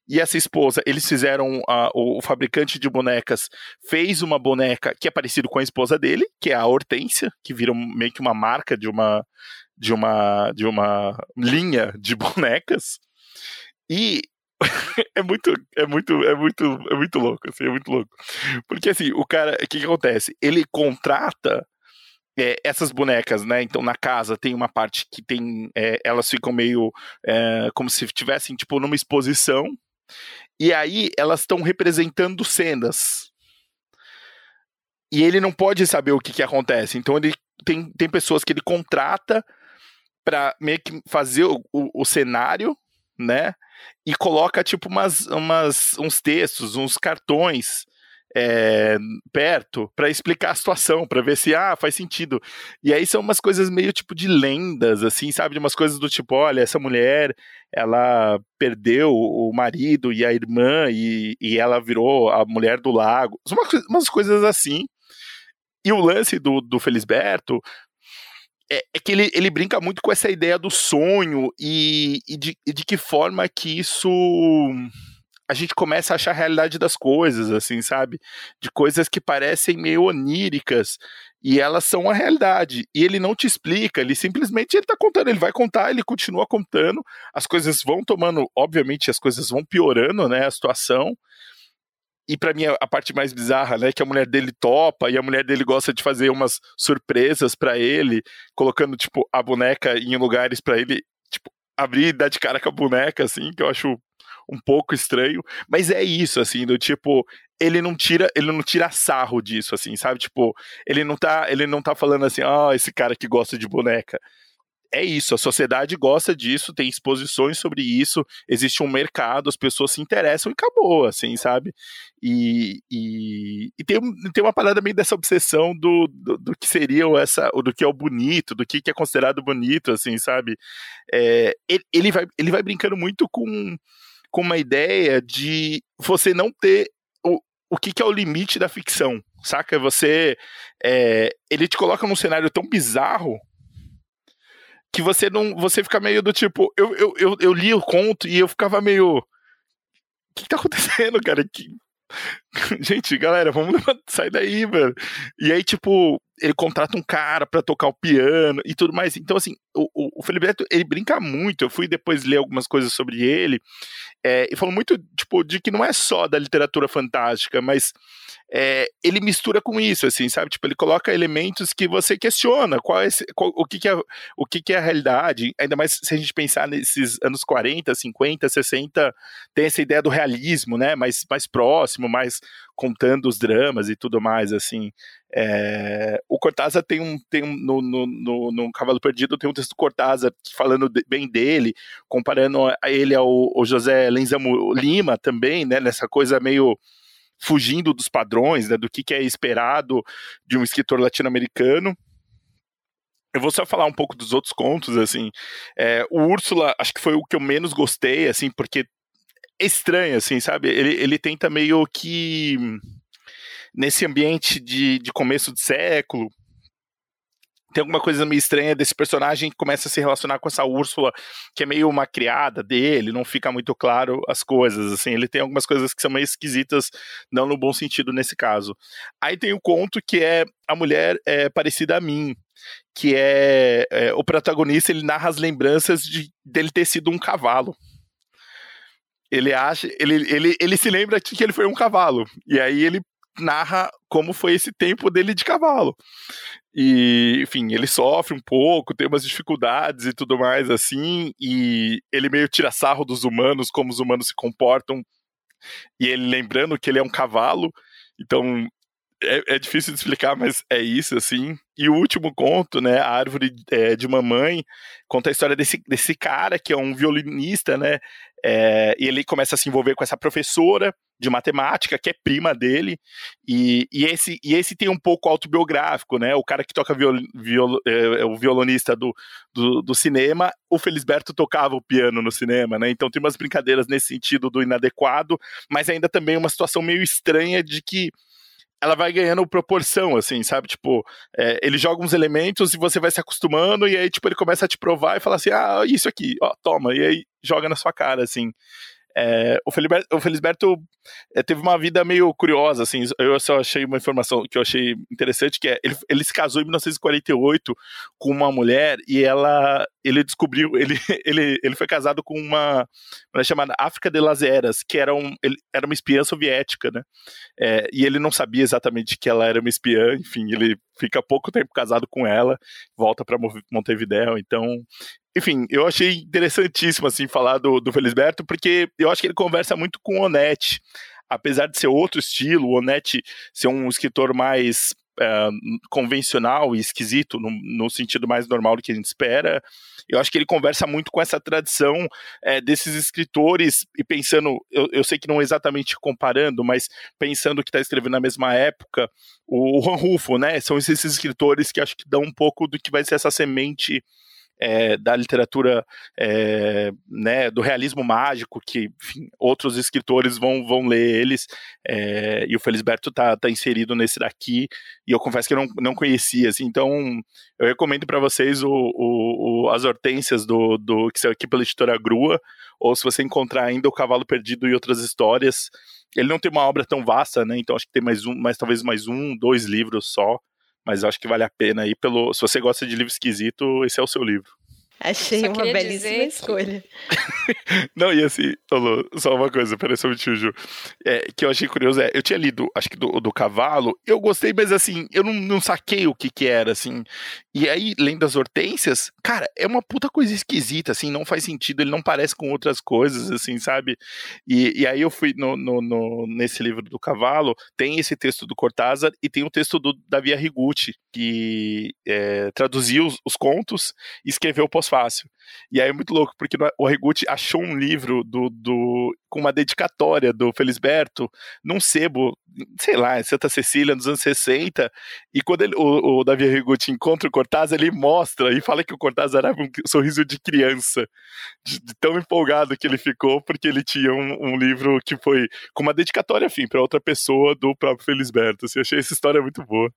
E essa esposa, eles fizeram. Uh, o, fabricante de bonecas fez uma boneca que é parecido com a esposa dele, que é a Hortência, que vira meio que uma marca de uma, de uma, de uma linha de bonecas. E é muito, é muito, é muito, é muito louco, assim, é muito louco. Porque assim, o cara, o que, que acontece? Ele contrata é, essas bonecas, né? Então na casa tem uma parte que tem, é, elas ficam meio é, como se estivessem tipo numa exposição. E aí elas estão representando cenas. E ele não pode saber o que, que acontece. Então ele tem, tem pessoas que ele contrata para meio que fazer o, o, o cenário, né? e coloca tipo umas, umas uns textos, uns cartões é, perto para explicar a situação, para ver se ah, faz sentido. E aí são umas coisas meio tipo de lendas, assim, sabe? De umas coisas do tipo, olha, essa mulher, ela perdeu o marido e a irmã e, e ela virou a mulher do lago. Umas, umas coisas assim. E o lance do, do Felisberto é, é, que ele, ele brinca muito com essa ideia do sonho e, e, de, e de que forma que isso a gente começa a achar a realidade das coisas, assim, sabe? De coisas que parecem meio oníricas e elas são a realidade. E ele não te explica, ele simplesmente ele tá contando, ele vai contar, ele continua contando, as coisas vão tomando, obviamente as coisas vão piorando, né, a situação, e para mim a parte mais bizarra, né, que a mulher dele topa e a mulher dele gosta de fazer umas surpresas para ele, colocando tipo a boneca em lugares para ele, tipo, abrir e dar de cara com a boneca assim, que eu acho um pouco estranho, mas é isso assim, do tipo, ele não tira, ele não tira sarro disso assim, sabe? Tipo, ele não tá, ele não tá falando assim, ah, oh, esse cara que gosta de boneca é isso, a sociedade gosta disso, tem exposições sobre isso, existe um mercado, as pessoas se interessam e acabou, assim, sabe? E, e, e tem, tem uma parada meio dessa obsessão do, do, do, que seria essa, do que é o bonito, do que, é considerado bonito, assim, sabe? É, ele, ele, vai, ele vai brincando muito com, com uma ideia de você não ter o, o que, que é o limite da ficção, saca? Você. É, ele te coloca num cenário tão bizarro que você não. Você fica meio do tipo. Eu, eu, eu, eu li o conto e eu ficava meio. O que, tá acontecendo, cara? Que... Gente, galera, vamos sair daí, velho. E aí, tipo, ele contrata um cara para tocar o piano e tudo mais. Então, assim, o, o, Felipe Neto, ele brinca muito. Eu fui depois ler algumas coisas sobre ele é, e falou muito, tipo, de que não é só da literatura fantástica, mas é, ele mistura com isso, assim, sabe? Tipo, ele coloca elementos que você questiona qual é qual, o, que, que, é, o que, que é a realidade, ainda mais se a gente pensar nesses anos 40, 50, 60, tem essa ideia do realismo, né? Mais, mais próximo, mais contando os dramas e tudo mais, assim. É, o Cortázar tem um, tem um no, no, no, no, Cavalo Perdido tem um texto do Cortázar falando de, bem dele, comparando a ele ao, ao José Lenzamo Lima também, né, nessa coisa meio fugindo dos padrões, né, do que, que é esperado de um escritor latino-americano. Eu vou só falar um pouco dos outros contos, assim. É, o Úrsula, acho que foi o que eu menos gostei, assim, porque é estranho, assim, sabe? Ele, ele tenta meio que nesse ambiente de, de começo de século, tem alguma coisa meio estranha desse personagem que começa a se relacionar com essa Úrsula, que é meio uma criada dele, não fica muito claro as coisas, assim, ele tem algumas coisas que são meio esquisitas, não no bom sentido nesse caso. Aí tem o conto que é a mulher é parecida a mim, que é, é o protagonista, ele narra as lembranças de dele ter sido um cavalo. Ele acha, ele, ele, ele se lembra que ele foi um cavalo, e aí ele narra como foi esse tempo dele de cavalo. E, enfim, ele sofre um pouco, tem umas dificuldades e tudo mais assim, e ele meio tira sarro dos humanos, como os humanos se comportam. E ele lembrando que ele é um cavalo, então é, é, difícil de explicar, mas é isso, assim. E o último conto, né, A Árvore é, de Mamãe, conta a história desse, desse cara que é um violinista, né, é, e ele começa a se envolver com essa professora de matemática, que é prima dele, e, e, esse, e esse tem um pouco autobiográfico, né, o cara que toca viol, viol, é, é, o violonista do, do, do, cinema, o Felisberto tocava o piano no cinema, né, então tem umas brincadeiras nesse sentido do inadequado, mas ainda também uma situação meio estranha de que ela vai ganhando proporção, assim, sabe? Tipo, é, ele joga uns elementos e você vai se acostumando, e aí, tipo, ele começa a te provar e fala assim: ah, isso aqui, ó, toma, e aí joga na sua cara, assim. É, o, Felisberto, o Felisberto é, teve uma vida meio curiosa, assim, eu só achei uma informação que eu achei interessante, que é, ele, ele se casou em 1948 com uma mulher e ela, ele descobriu, ele, ele, ele foi casado com uma mulher chamada África de las Heras, que era, um, ele, era uma espiã soviética, né, é, e ele não sabia exatamente que ela era uma espiã, enfim, ele fica pouco tempo casado com ela, volta para Montevideo, então enfim, eu achei interessantíssimo, assim, falar do, do Felisberto, porque eu acho que ele conversa muito com o Onete. Apesar de ser outro estilo, o Onete ser um escritor mais é, convencional e esquisito, no, no, sentido mais normal do que a gente espera. Eu acho que ele conversa muito com essa tradição é, desses escritores, e pensando, eu, eu, sei que não exatamente comparando, mas pensando que está escrevendo na mesma época, o, o Juan Rufo, né? São esses escritores que acho que dão um pouco do que vai ser essa semente é, da literatura é, né, do realismo mágico, que enfim, outros escritores vão, vão ler eles, é, e o Felisberto tá, tá inserido nesse daqui, e eu confesso que eu não, não conhecia, assim, então eu recomendo para vocês o, o, o, as hortênsias do, do que saiu aqui pela editora Grua, ou se você encontrar ainda o Cavalo Perdido e outras histórias, ele não tem uma obra tão vasta, né, então acho que tem mais um, mais talvez mais um, dois livros só, mas acho que vale a pena aí pelo. Se você gosta de livro esquisito, esse é o seu livro. Achei uma belíssima escolha. não, e assim, Lolo, só uma coisa, peraí, só um Ju. É, que eu achei curioso, é, eu tinha lido, acho que do, do cavalo, eu gostei, mas assim, eu não, não saquei o que que era, assim. E aí, lendo as hortênsias, cara, é uma puta coisa esquisita, assim, não faz sentido, ele não parece com outras coisas, assim, sabe? E, e aí eu fui no, no, no, nesse livro do cavalo, tem esse texto do Cortázar e tem o texto do Davi Arrigucci, que é, traduziu os, os contos e escreveu fácil. E aí é muito louco, porque o Arrigucci achou um livro do, do, com uma dedicatória do Felisberto num sebo, sei lá, em Santa Cecília, nos anos 60. E quando ele, o, o Davi Arrigucci encontra o Cortázar, ele mostra e fala que o Cortázar era um sorriso de criança, de, de tão empolgado que ele ficou, porque ele tinha um, um livro que foi com uma dedicatória, enfim, para outra pessoa do próprio Felisberto. Assim, eu achei essa história muito boa.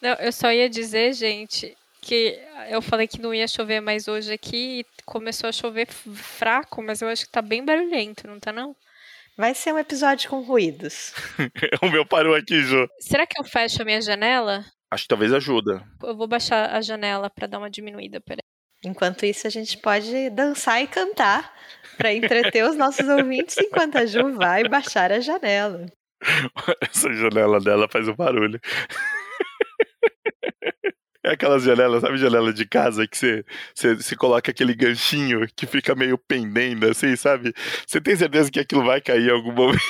Não, eu só ia dizer, gente, que eu falei que não ia chover mais hoje aqui e começou a chover fraco, mas eu acho que tá bem barulhento, não tá não? Vai ser um episódio com ruídos. o meu parou aqui, Jô. Será que eu fecho a minha janela? Acho que talvez ajuda. Eu vou baixar a janela para dar uma diminuída, peraí. Enquanto isso, a gente pode dançar e cantar para entreter os nossos ouvintes enquanto a Ju vai baixar a janela. Essa janela dela faz um barulho. É aquelas janelas, sabe, janela de casa que você, você, você coloca aquele ganchinho que fica meio pendendo, assim, sabe? Você tem certeza que aquilo vai cair em algum momento?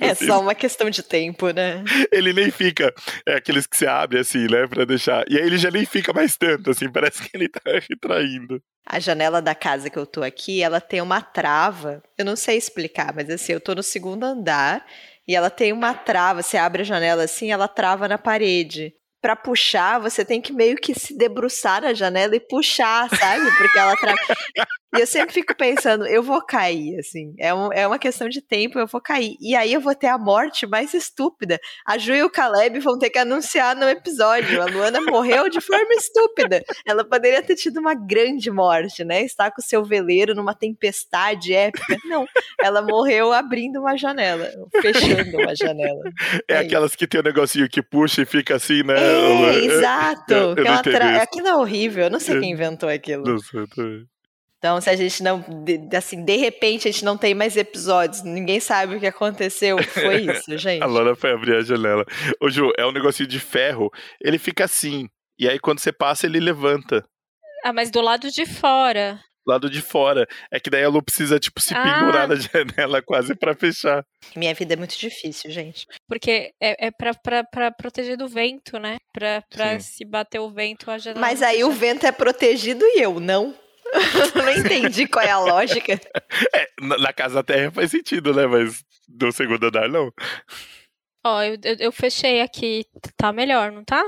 É assim, só uma questão de tempo, né? Ele nem fica, é aqueles que você abre assim, né, pra deixar. E aí ele já nem fica mais tanto, assim, parece que ele tá retraindo. A janela da casa que eu tô aqui, ela tem uma trava. Eu não sei explicar, mas assim, eu tô no segundo andar e ela tem uma trava. Você abre a janela assim, ela trava na parede para puxar, você tem que meio que se debruçar na janela e puxar, sabe? Porque ela tra... E eu sempre fico pensando, eu vou cair, assim. É, um, é uma questão de tempo, eu vou cair. E aí eu vou ter a morte mais estúpida. A Ju e o Caleb vão ter que anunciar no episódio. A Luana morreu de forma estúpida. Ela poderia ter tido uma grande morte, né? Estar com o seu veleiro numa tempestade épica. Não, ela morreu abrindo uma janela, fechando uma janela. É, é aquelas que tem um negocinho que puxa e fica assim, né? É, exato. Eu, eu tra... Aquilo é horrível. Eu não sei quem inventou aquilo. Não sei também. Então, se a gente não, assim, de repente a gente não tem mais episódios, ninguém sabe o que aconteceu, foi isso, gente. a Lona foi abrir a janela. Ô, Ju, é um negocinho de ferro, ele fica assim, e aí quando você passa, ele levanta. Ah, mas do lado de fora. Lado de fora. É que daí a Lu precisa, tipo, se ah. pendurar na janela quase para fechar. Minha vida é muito difícil, gente. Porque é, é pra, pra, pra proteger do vento, né? Pra, pra se bater o vento, a janela. Mas aí o vento é protegido e eu não. não entendi qual é a lógica. É, na casa da terra faz sentido, né? Mas do segundo andar, não. Ó, eu, eu, eu, fechei aqui. Tá melhor, não tá?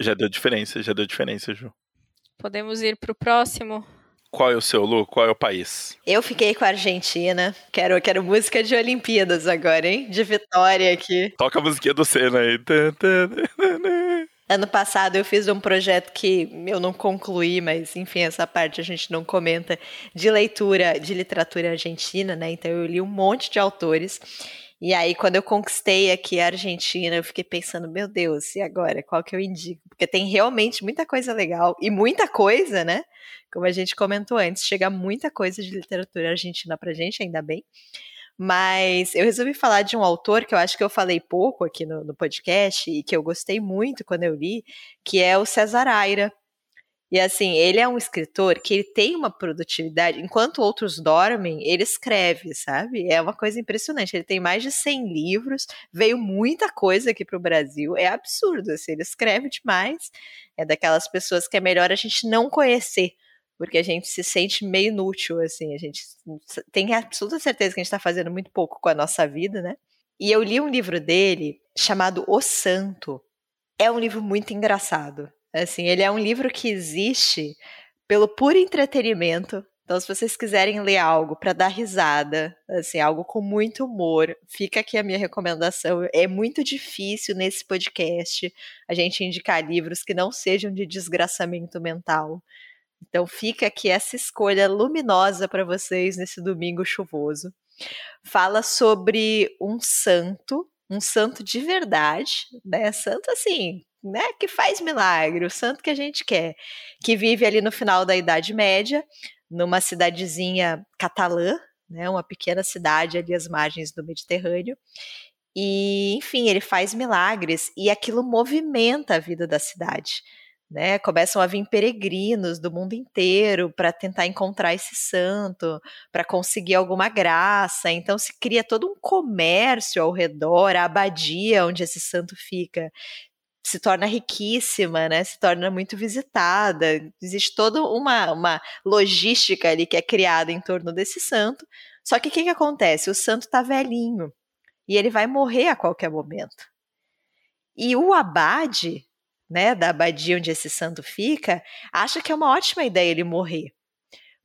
Já deu diferença, já deu diferença, Ju. Podemos ir pro próximo? Qual é o seu, Lu? Qual é o país? Eu fiquei com a Argentina. Quero, quero música de Olimpíadas agora, hein? De vitória aqui. Toca a musiquinha do Senna aí. Ano passado eu fiz um projeto que eu não concluí, mas enfim, essa parte a gente não comenta, de leitura de literatura argentina, né? Então eu li um monte de autores. E aí, quando eu conquistei aqui a Argentina, eu fiquei pensando, meu Deus, e agora? Qual que eu indico? Porque tem realmente muita coisa legal e muita coisa, né? Como a gente comentou antes, chega muita coisa de literatura argentina pra gente, ainda bem. Mas eu resolvi falar de um autor que eu acho que eu falei pouco aqui no, no podcast e que eu gostei muito quando eu li, que é o César Aira. E assim, ele é um escritor que ele tem uma produtividade, enquanto outros dormem, ele escreve, sabe? É uma coisa impressionante. Ele tem mais de 100 livros, veio muita coisa aqui para o Brasil, é absurdo. Assim, ele escreve demais. É daquelas pessoas que é melhor a gente não conhecer, porque a gente se sente meio inútil, assim, a gente tem absoluta certeza que a gente está fazendo muito pouco com a nossa vida, né? E eu li um livro dele chamado O Santo. É um livro muito engraçado. Assim, ele é um livro que existe pelo puro entretenimento. Então, se vocês quiserem ler algo para dar risada, assim, algo com muito humor, fica aqui a minha recomendação. É muito difícil nesse podcast a gente indicar livros que não sejam de desgraçamento mental. Então fica aqui essa escolha luminosa para vocês nesse domingo chuvoso. Fala sobre um santo, um santo de verdade, né? Santo assim, né, que faz milagre, o santo que a gente quer, que vive ali no final da Idade Média, numa cidadezinha catalã, né, uma pequena cidade ali às margens do Mediterrâneo. E, enfim, ele faz milagres e aquilo movimenta a vida da cidade né? Começam a vir peregrinos do mundo inteiro para tentar encontrar esse santo, para conseguir alguma graça. Então se cria todo um comércio ao redor, a abadia onde esse santo fica se torna riquíssima, né? Se torna muito visitada. Existe toda uma, uma logística ali que é criada em torno desse santo. Só que o que, que acontece? O santo está velhinho e ele vai morrer a qualquer momento. E o abade, né, da abadia onde esse santo fica, acha que é uma ótima ideia ele morrer.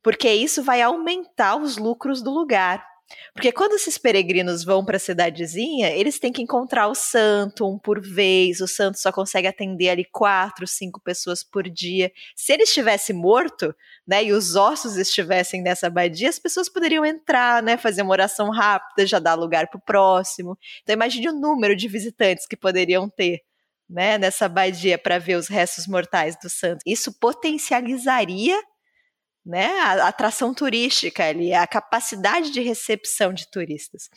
Porque isso vai aumentar os lucros do lugar. Porque quando esses peregrinos vão para a cidadezinha, eles têm que encontrar o santo um por vez. O santo só consegue atender ali quatro, cinco pessoas por dia. Se ele estivesse morto, né, e os ossos estivessem nessa abadia, as pessoas poderiam entrar, né, fazer uma oração rápida, já dar lugar para o próximo. Então imagine o número de visitantes que poderiam ter né, nessa abadia para ver os restos mortais do santo. Isso potencializaria né, a atração turística ali, a capacidade de recepção de turistas.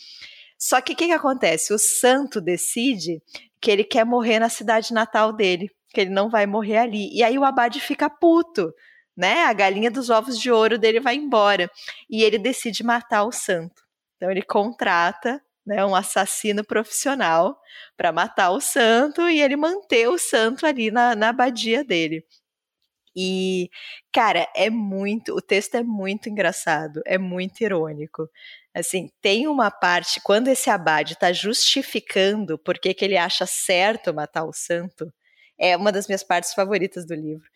Só que o que, que acontece? O santo decide que ele quer morrer na cidade natal dele, que ele não vai morrer ali. E aí o abade fica puto, né? A galinha dos ovos de ouro dele vai embora. E ele decide matar o santo. Então ele contrata né, um assassino profissional para matar o santo e ele manter o santo ali na, na abadia dele. E, cara, é muito. O texto é muito engraçado, é muito irônico. Assim, tem uma parte, quando esse abade está justificando por que ele acha certo matar o santo, é uma das minhas partes favoritas do livro.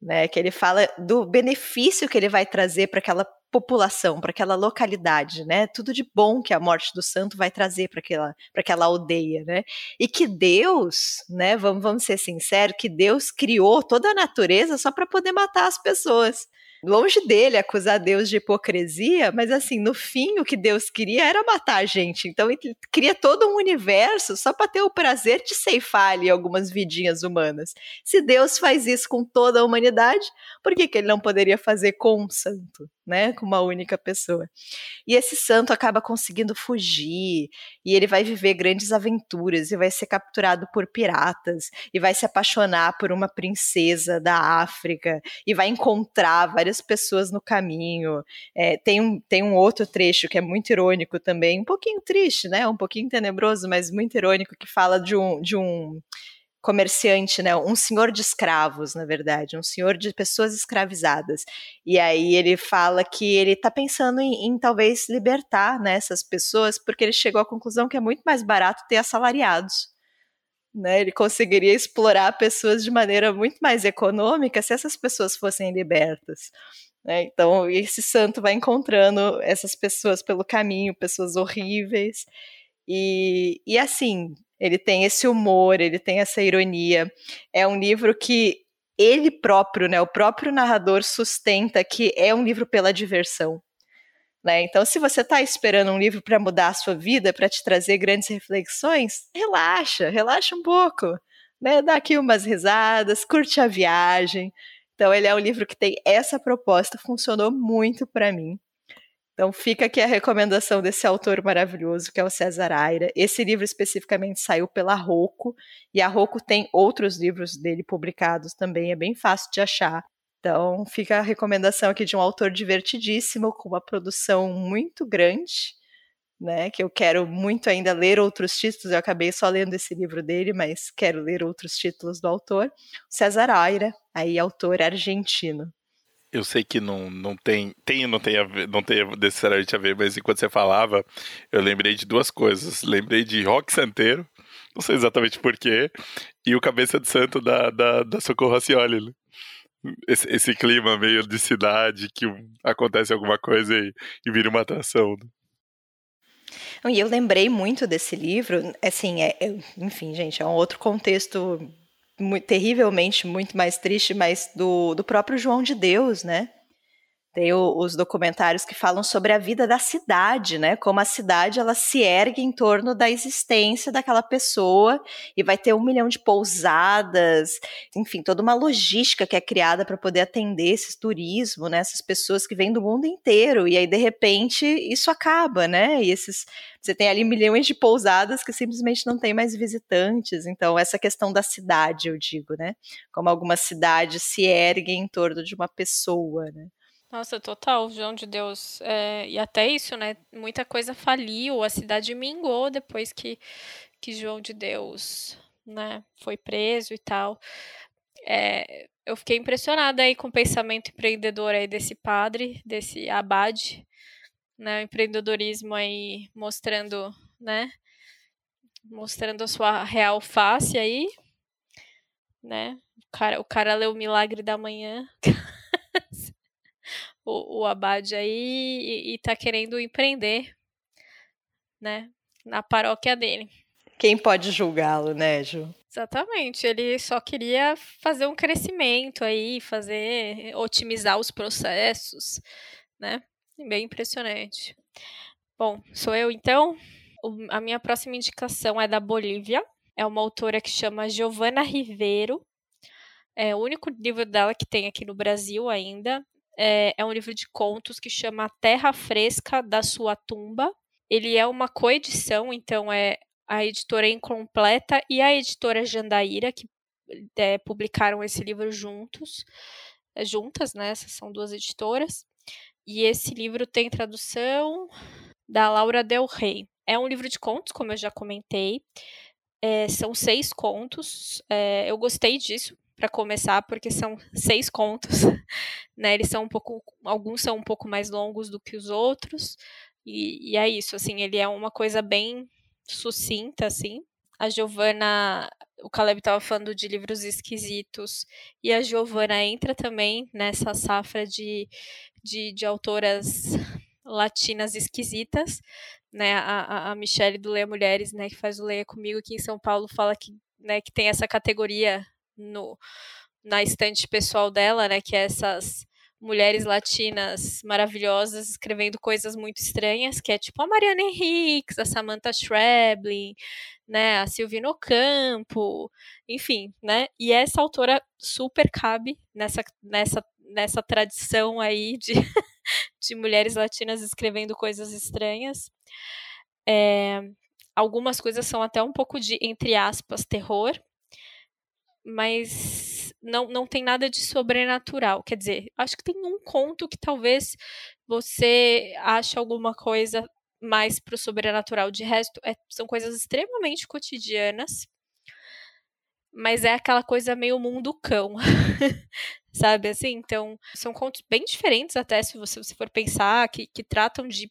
Né? Que ele fala do benefício que ele vai trazer para aquela população, para aquela localidade, né? Tudo de bom que a morte do santo vai trazer para aquela, para aquela aldeia, né? E que Deus, né? Vamos, vamos ser sinceros, que Deus criou toda a natureza só para poder matar as pessoas. Longe dele acusar Deus de hipocrisia, mas assim, no fim, o que Deus queria era matar a gente. Então, ele cria todo um universo só para ter o prazer de ceifar ali algumas vidinhas humanas. Se Deus faz isso com toda a humanidade, por que, que ele não poderia fazer com um santo? Né, com uma única pessoa. E esse santo acaba conseguindo fugir, e ele vai viver grandes aventuras, e vai ser capturado por piratas, e vai se apaixonar por uma princesa da África, e vai encontrar várias pessoas no caminho. É, tem, um, tem um outro trecho que é muito irônico também, um pouquinho triste, né, um pouquinho tenebroso, mas muito irônico, que fala de um. De um comerciante, né, um senhor de escravos, na verdade, um senhor de pessoas escravizadas. E aí ele fala que ele está pensando em, em, talvez libertar né, essas pessoas, porque ele chegou à conclusão que é muito mais barato ter assalariados. Né, ele conseguiria explorar pessoas de maneira muito mais econômica se essas pessoas fossem libertas. Né? Então, esse santo vai encontrando essas pessoas pelo caminho, pessoas horríveis. E, e assim, ele tem esse humor, ele tem essa ironia. É um livro que ele próprio, né, o próprio narrador sustenta que é um livro pela diversão. Né? Então, se você está esperando um livro para mudar a sua vida, para te trazer grandes reflexões, relaxa, relaxa um pouco. Né? Dá aqui umas risadas, curte a viagem. Então, ele é um livro que tem essa proposta, funcionou muito para mim. Então fica aqui a recomendação desse autor maravilhoso que é o César Aira. Esse livro especificamente saiu pela Rocco e a Rocco tem outros livros dele publicados também, é bem fácil de achar. Então fica a recomendação aqui de um autor divertidíssimo com uma produção muito grande, né, que eu quero muito ainda ler outros títulos. Eu acabei só lendo esse livro dele, mas quero ler outros títulos do autor. César Aira, aí autor argentino. Eu sei que não, não tem, tem não tem, a ver, não tem necessariamente a ver, mas enquanto você falava, eu lembrei de duas coisas. Lembrei de Rock Santeiro, não sei exatamente porquê, e o Cabeça de Santo da, da, da Socorro Racioli. Né? Esse, esse, clima meio de cidade que acontece alguma coisa e, e vira uma atração. Né? E eu lembrei muito desse livro, assim, é, é, enfim, gente, é um outro contexto muito, terrivelmente muito mais triste, mas do, do próprio João de Deus, né? Tem o, os documentários que falam sobre a vida da cidade, né? Como a cidade ela se ergue em torno da existência daquela pessoa e vai ter um milhão de pousadas, enfim, toda uma logística que é criada para poder atender esse turismo, né? Essas pessoas que vêm do mundo inteiro e aí de repente isso acaba, né? E esses você tem ali milhões de pousadas que simplesmente não tem mais visitantes. Então, essa questão da cidade, eu digo, né? Como algumas cidades se erguem em torno de uma pessoa, né? Nossa, total, João de Deus. É, e até isso, né? Muita coisa faliu, a cidade mingou depois que, que João de Deus né, foi preso e tal. É, eu fiquei impressionada aí com o pensamento empreendedor aí desse padre, desse abade, né? O empreendedorismo aí mostrando, né? Mostrando a sua real face aí, né? O cara, o cara leu o Milagre da Manhã. o, o Abade aí e, e tá querendo empreender, né? Na paróquia dele. Quem pode julgá-lo, né, Ju? Exatamente, ele só queria fazer um crescimento aí, fazer, otimizar os processos, né? Bem impressionante. Bom, sou eu então. O, a minha próxima indicação é da Bolívia. É uma autora que chama Giovanna Ribeiro. É o único livro dela que tem aqui no Brasil ainda é, é um livro de contos que chama Terra Fresca da Sua Tumba. Ele é uma coedição, então é a editora Incompleta e a editora Jandaíra, que é, publicaram esse livro juntos, é, juntas, né? Essas são duas editoras. E esse livro tem tradução da Laura Del Rey. É um livro de contos, como eu já comentei. É, são seis contos. É, eu gostei disso, para começar, porque são seis contos, né? Eles são um pouco, alguns são um pouco mais longos do que os outros, e, e é isso, assim, ele é uma coisa bem sucinta, assim. a Giovana, o Caleb estava falando de livros esquisitos, e a Giovana entra também nessa safra de, de, de autoras latinas esquisitas, né? A, a Michelle do Leia Mulheres, né, que faz o Leia comigo aqui em São Paulo, fala que, né, que tem essa categoria no na estante pessoal dela, né, que é essas mulheres latinas maravilhosas escrevendo coisas muito estranhas, que é tipo a Mariana Henriques, a Samantha Schreblin, né, a Silvina Ocampo, enfim, né? E essa autora super cabe nessa nessa nessa tradição aí de de mulheres latinas escrevendo coisas estranhas. É, algumas coisas são até um pouco de entre aspas terror, mas não, não tem nada de sobrenatural. Quer dizer, acho que tem um conto que talvez você ache alguma coisa mais pro sobrenatural. De resto, é, são coisas extremamente cotidianas. Mas é aquela coisa meio mundo cão. Sabe assim? Então, são contos bem diferentes, até se você, se for pensar, que, que tratam de,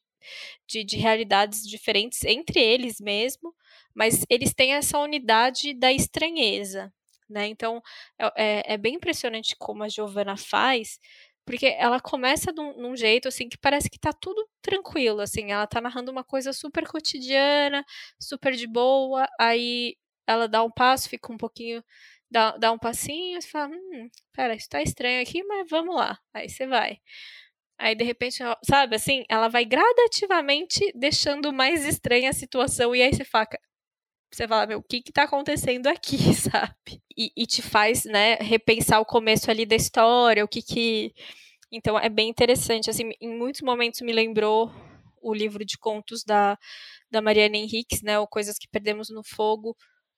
de, de realidades diferentes entre eles mesmo. Mas eles têm essa unidade da estranheza. Né? Então, é, é, é bem impressionante como a Giovanna faz, porque ela começa num, num, jeito assim que parece que tá tudo tranquilo, assim, ela tá narrando uma coisa super cotidiana, super de boa, aí ela dá um passo, fica um pouquinho, dá, dá um passinho, você fala, hum, pera, isso tá estranho aqui, mas vamos lá, aí você vai. Aí, de repente, sabe, assim, ela vai gradativamente deixando mais estranha a situação, e aí você fala, você fala, meu, o que que tá acontecendo aqui, sabe? E, e, te faz, né, repensar o começo ali da história, o que que... Então, é bem interessante, assim, em muitos momentos me lembrou o livro de contos da, da Mariana Henriques, né, o Coisas que Perdemos no Fogo,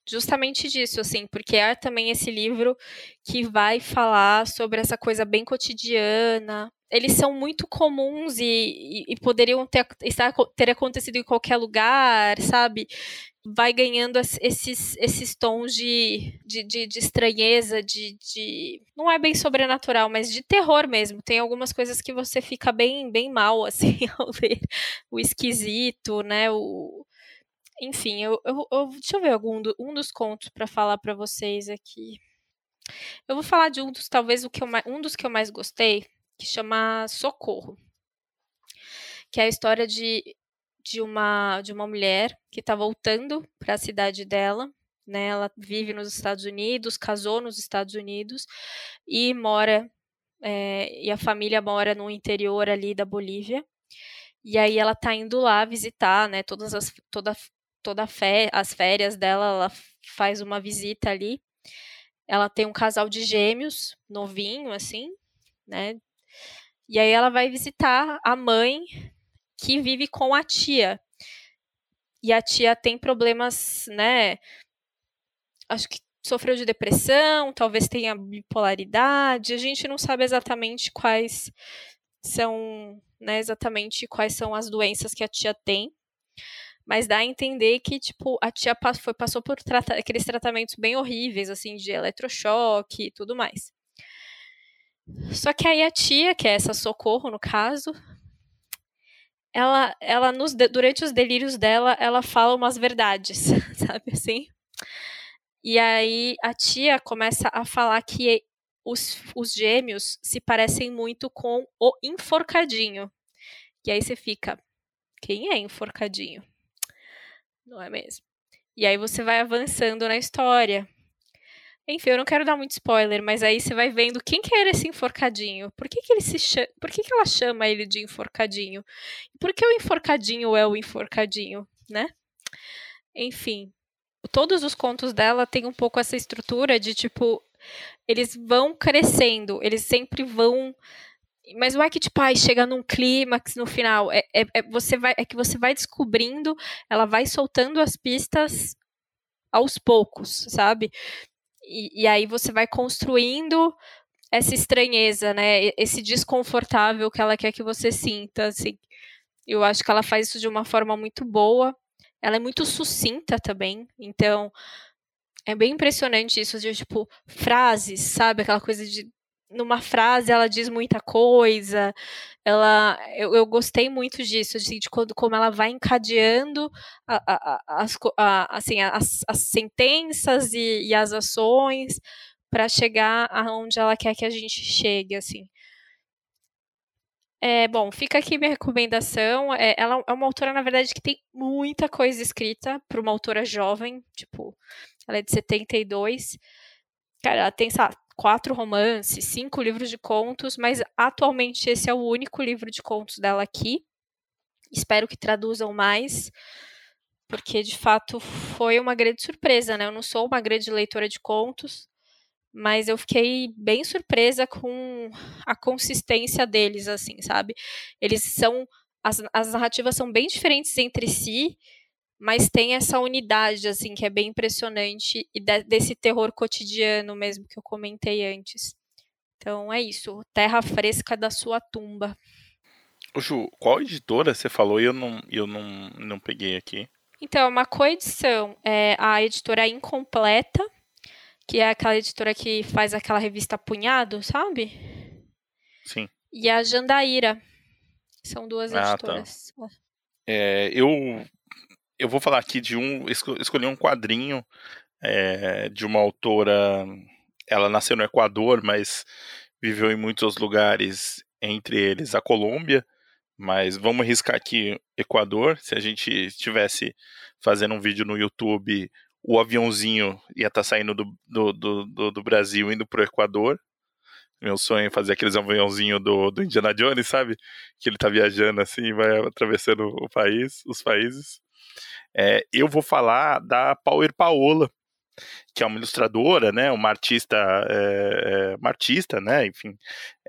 justamente disso, assim, porque é também esse livro que vai falar sobre essa coisa bem cotidiana. Eles são muito comuns e, e, e poderiam ter, estar, ter acontecido em qualquer lugar, sabe? Vai ganhando esses, esses tons de, de, de, de estranheza, de, de, Não é bem sobrenatural, mas de terror mesmo. Tem algumas coisas que você fica bem, bem mal, assim, ao ler o esquisito, né? O... Enfim, eu, eu, eu deixa eu ver algum do, um dos contos para falar para vocês aqui. Eu vou falar de um dos, talvez, o que eu, um dos que eu mais gostei, que chama Socorro. Que é a história de de uma de uma mulher que está voltando para a cidade dela, né? Ela vive nos Estados Unidos, casou nos Estados Unidos e mora é, e a família mora no interior ali da Bolívia. E aí ela tá indo lá visitar, né? Todas as toda toda fé, as férias dela, ela faz uma visita ali. Ela tem um casal de gêmeos, novinho assim, né? E aí ela vai visitar a mãe que vive com a tia. E a tia tem problemas, né? Acho que sofreu de depressão, talvez tenha bipolaridade. A gente não sabe exatamente quais são, né, exatamente quais são as doenças que a tia tem. Mas dá a entender que, tipo, a tia foi, passou por trata aqueles tratamentos bem horríveis, assim, de eletrochoque e tudo mais. Só que aí a tia, que é essa socorro no caso, ela, ela nos, durante os delírios dela, ela fala umas verdades, sabe assim? E aí a tia começa a falar que os, os gêmeos se parecem muito com o enforcadinho. E aí você fica, quem é enforcadinho? Não é mesmo? E aí você vai avançando na história. Enfim, eu não quero dar muito spoiler, mas aí você vai vendo quem que era esse enforcadinho. Por que, que ele se chama, Por que, que ela chama ele de enforcadinho? Por que o enforcadinho é o enforcadinho, né? Enfim, todos os contos dela têm um pouco essa estrutura de tipo eles vão crescendo, eles sempre vão mas não é que tipo, ai, chega num clímax no final, é, é, é, você vai, é que você vai descobrindo, ela vai soltando as pistas aos poucos, sabe? E, e aí você vai construindo essa estranheza, né? Esse desconfortável que ela quer que você sinta, assim. Eu acho que ela faz isso de uma forma muito boa. Ela é muito sucinta também, então é bem impressionante isso de tipo frases, sabe? Aquela coisa de numa frase ela diz muita coisa. Ela, eu, eu gostei muito disso, assim, de quando, como ela vai encadeando a, a, as, a, assim, as, as sentenças e, e as ações para chegar aonde ela quer que a gente chegue, assim. É, bom, fica aqui minha recomendação. É, ela é uma autora, na verdade, que tem muita coisa escrita para uma autora jovem, tipo, ela é de 72. Cara, ela tem, sabe, quatro romances, cinco livros de contos, mas atualmente esse é o único livro de contos dela aqui. Espero que traduzam mais, porque de fato foi uma grande surpresa, né? Eu não sou uma grande leitora de contos, mas eu fiquei bem surpresa com a consistência deles, assim, sabe? Eles são. As, as narrativas são bem diferentes entre si, mas tem essa unidade, assim, que é bem impressionante, e de, desse terror cotidiano mesmo que eu comentei antes. Então é isso, Terra Fresca da Sua Tumba. Ju, qual editora você falou e eu não, eu não, não peguei aqui? Então, é uma coedição, é a editora Incompleta, que é aquela editora que faz aquela revista Punhado, sabe? Sim. E a Jandaíra. São duas ah, tá. editoras. Tá. É, eu eu vou falar aqui de um. Escolhi um quadrinho é, de uma autora. Ela nasceu no Equador, mas viveu em muitos lugares, entre eles a Colômbia. Mas vamos riscar aqui Equador. Se a gente estivesse fazendo um vídeo no YouTube, o aviãozinho ia estar tá saindo do, do, do, do Brasil indo para o Equador. Meu sonho é fazer aqueles aviãozinho do, do Indiana Jones, sabe? Que ele tá viajando assim, vai atravessando o país, os países. É, eu vou falar da Power Paola, que é uma ilustradora, né, uma artista, é, uma artista, né, enfim.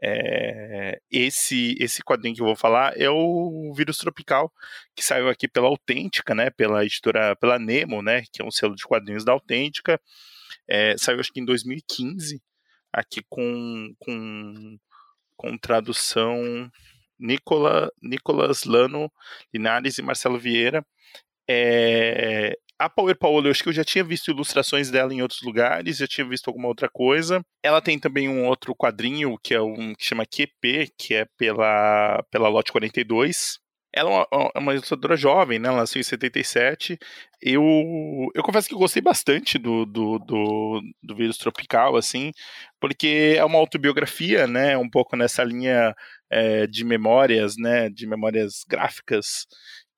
É, esse esse quadrinho que eu vou falar é o Vírus Tropical, que saiu aqui pela Autêntica, né, pela editora, pela Nemo, né, que é um selo de quadrinhos da Autêntica. É, saiu acho que em 2015, aqui com, com, com tradução Nicola, Nicolas Lano Linares e Marcelo Vieira. É, a Power Paola, eu acho que eu já tinha visto ilustrações dela em outros lugares, já tinha visto alguma outra coisa. Ela tem também um outro quadrinho que é um que chama QP, que é pela pela Lote 42. Ela é uma, uma ilustradora jovem, né? Ela nasceu em 77. Eu, eu confesso que eu gostei bastante do, do, do, do Vírus Tropical, assim, porque é uma autobiografia, né? Um pouco nessa linha é, de memórias, né? De memórias gráficas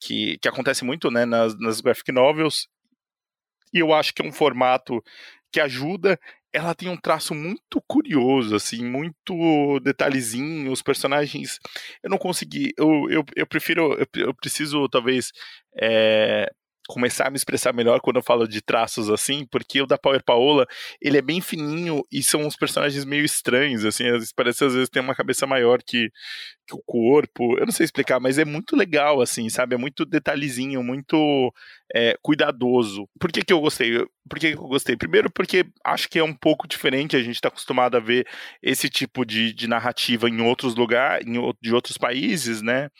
que, que acontece muito né, nas, nas graphic novels. E eu acho que é um formato que ajuda. Ela tem um traço muito curioso, assim, muito detalhezinho. Os personagens. Eu não consegui. Eu, eu, eu prefiro. Eu, eu preciso, talvez. É, começar a me expressar melhor quando eu falo de traços assim, porque o da Power Paola, ele é bem fininho e são uns personagens meio estranhos, assim, parece às vezes tem uma cabeça maior que, que, o corpo, eu não sei explicar, mas é muito legal, assim, sabe, é muito detalhezinho, muito é, cuidadoso. Por que que eu gostei? Por que que eu gostei? Primeiro porque acho que é um pouco diferente, a gente está acostumado a ver esse tipo de, de narrativa em outros lugares, de outros países, né,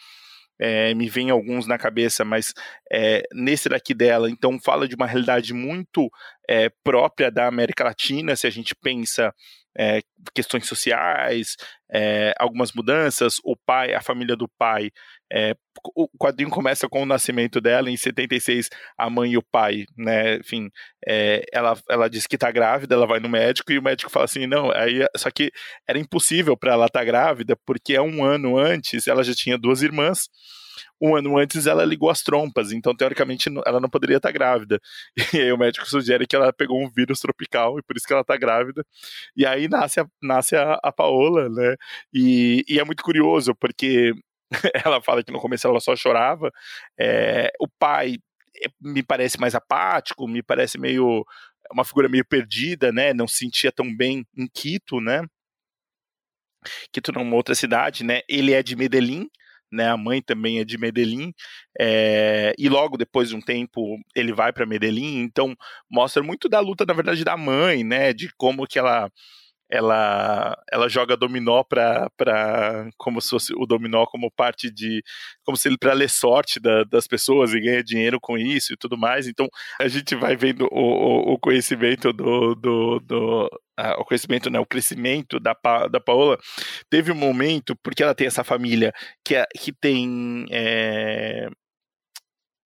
é, me vem alguns na cabeça, mas é, nesse daqui dela, então fala de uma realidade muito é, própria da América Latina, se a gente pensa é, questões sociais, é, algumas mudanças, o pai, a família do pai. É, o quadrinho começa com o nascimento dela, em 76, a mãe e o pai, né? Enfim, é, ela, ela diz que tá grávida, ela vai no médico e o médico fala assim: não, aí, só que era impossível para ela estar tá grávida, porque um ano antes ela já tinha duas irmãs um ano antes ela ligou as trompas, então teoricamente ela não poderia estar grávida. E aí o médico sugere que ela pegou um vírus tropical e por isso que ela está grávida. E aí nasce a, nasce a, a Paola, né? E, e é muito curioso, porque ela fala que no começo ela só chorava. É, o pai é, me parece mais apático, me parece meio uma figura meio perdida, né? Não se sentia tão bem em Quito, né? Quito numa outra cidade, né? Ele é de Medellín, né? A mãe também é de Medellín, é, e logo depois de um tempo ele vai para Medellín, então mostra muito da luta, na verdade, da mãe, né? De como que ela ela, ela joga dominó para como se fosse o dominó como parte de como se ele para ler sorte da, das pessoas e ganha dinheiro com isso e tudo mais. Então a gente vai vendo o, o, o conhecimento do, do, do, a, o conhecimento, né, o crescimento da, pa, da Paola, teve um momento, porque ela tem essa família que, é, que tem é,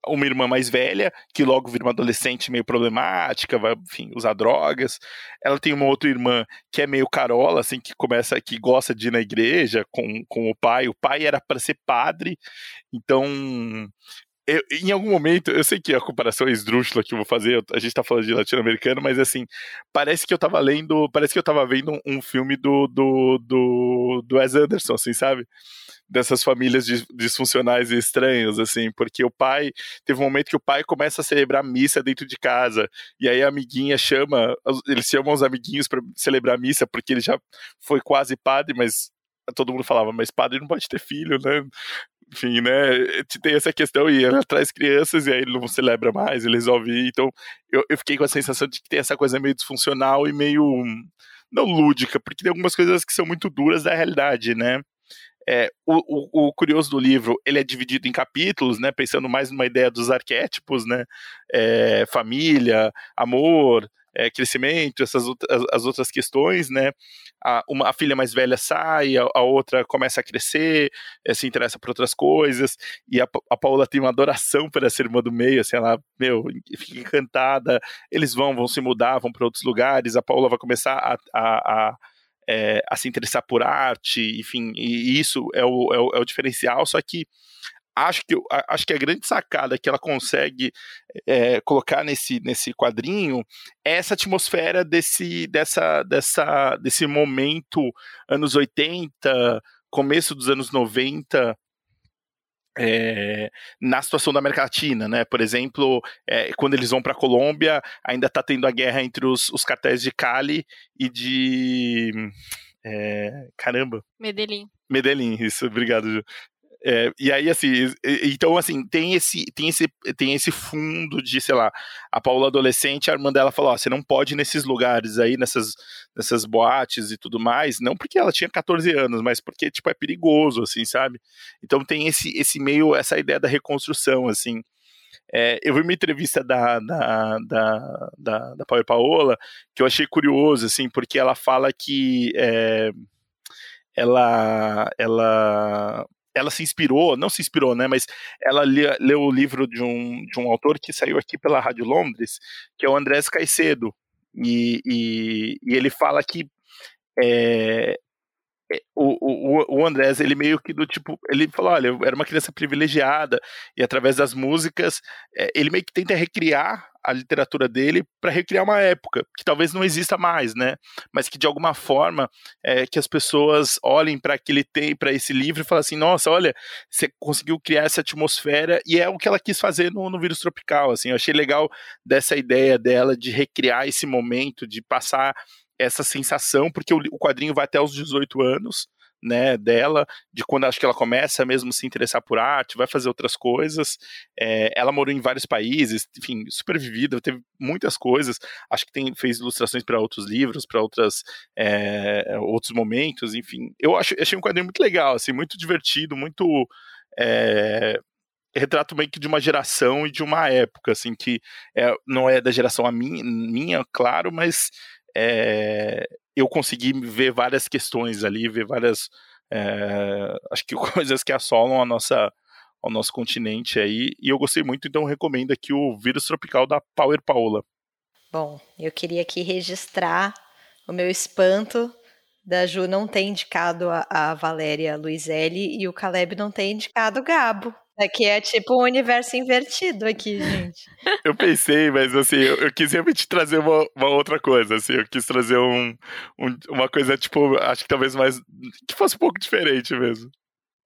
uma irmã mais velha, que logo vira uma adolescente meio problemática, vai, enfim, usar drogas. Ela tem uma outra irmã que é meio carola, assim, que começa, que gosta de ir na igreja com, com o pai. O pai era para ser padre, então eu, em algum momento, eu sei que a comparação é esdrúxula que eu vou fazer, a gente tá falando de latino-americano, mas assim, parece que eu tava lendo, parece que eu tava vendo um, um filme do, do, do, do Wes Anderson, assim, sabe? Dessas famílias disfuncionais e estranhos, assim, porque o pai, teve um momento que o pai começa a celebrar missa dentro de casa, e aí a amiguinha chama, eles chamam os amiguinhos para celebrar missa, porque ele já foi quase padre, mas todo mundo falava, mas padre não pode ter filho, né? enfim, né? Tem essa questão e ela traz crianças e aí ele não celebra mais, ele resolve ir. Então eu, eu fiquei com a sensação de que tem essa coisa meio disfuncional e meio. não lúdica, porque tem algumas coisas que são muito duras da realidade, né? É, o, o, o, curioso do livro, ele é dividido em capítulos, né, pensando mais numa ideia dos arquétipos, né, é, família, amor, é, crescimento, essas as, as, outras questões, né? A, uma, a filha mais velha sai, a, a outra começa a crescer, é, se interessa por outras coisas, e a, a Paula tem uma adoração por essa irmã do meio, assim, ela, meu, fica encantada, eles vão, vão se mudar, vão para outros lugares, a Paula vai começar a, a, a é, a se interessar por arte, enfim, e isso é o, é o, é o diferencial, só que acho que, acho que a grande sacada que ela consegue é, colocar nesse, nesse quadrinho é essa atmosfera desse, dessa, dessa, desse momento anos 80, começo dos anos 90, é, na situação da América Latina, né? Por exemplo, é, quando eles vão para a Colômbia, ainda está tendo a guerra entre os, os cartéis de Cali e de. É, caramba. Medellín. Medellín, isso, obrigado, Ju. É, e aí, assim, então, assim, tem esse, tem, esse, tem esse fundo de, sei lá, a Paula adolescente, a irmã dela falou: Ó, você não pode ir nesses lugares aí, nessas, nessas boates e tudo mais, não porque ela tinha 14 anos, mas porque, tipo, é perigoso, assim, sabe? Então tem esse, esse meio, essa ideia da reconstrução, assim. É, eu vi uma entrevista da, da, da, da, da Paula Paola que eu achei curioso, assim, porque ela fala que. É, ela, ela ela se inspirou, não se inspirou, né, mas ela leu o livro de um, de um autor que saiu aqui pela Rádio Londres, que é o Andrés Caicedo, e, e, e ele fala que é, o, o, o Andrés, ele meio que do tipo, ele falou, olha, eu era uma criança privilegiada, e através das músicas, é, ele meio que tenta recriar a literatura dele para recriar uma época que talvez não exista mais, né? Mas que de alguma forma é, que as pessoas olhem para aquele tem para esse livro e falem assim, nossa, olha, você conseguiu criar essa atmosfera e é o que ela quis fazer no, no vírus tropical, assim. Eu achei legal dessa ideia dela de recriar esse momento, de passar essa sensação, porque o, o quadrinho vai até os 18 anos, né, dela, de quando acho que ela começa mesmo se interessar por arte, vai fazer outras coisas. É, ela morou em vários países, enfim, super vivida, teve muitas coisas. Acho que tem, fez ilustrações para outros livros, para outras é, outros momentos, enfim. Eu acho, achei um quadrinho muito legal, assim, muito divertido, muito é, retrato meio que de uma geração e de uma época, assim, que não é da geração a minha, minha, claro, mas é, eu consegui ver várias questões ali, ver várias, é, acho que coisas que assolam a nossa, ao nosso continente aí, e eu gostei muito, então recomendo aqui o Vírus Tropical da Power Paola. Bom, eu queria aqui registrar o meu espanto da Ju não ter indicado a, a Valéria Luizelli e o Caleb não ter indicado o Gabo. Aqui é tipo um universo invertido aqui, gente. Eu pensei, mas assim, eu, eu quis realmente trazer uma, uma, outra coisa, assim, eu quis trazer um, um, uma coisa, tipo, acho que talvez mais, que fosse um pouco diferente mesmo.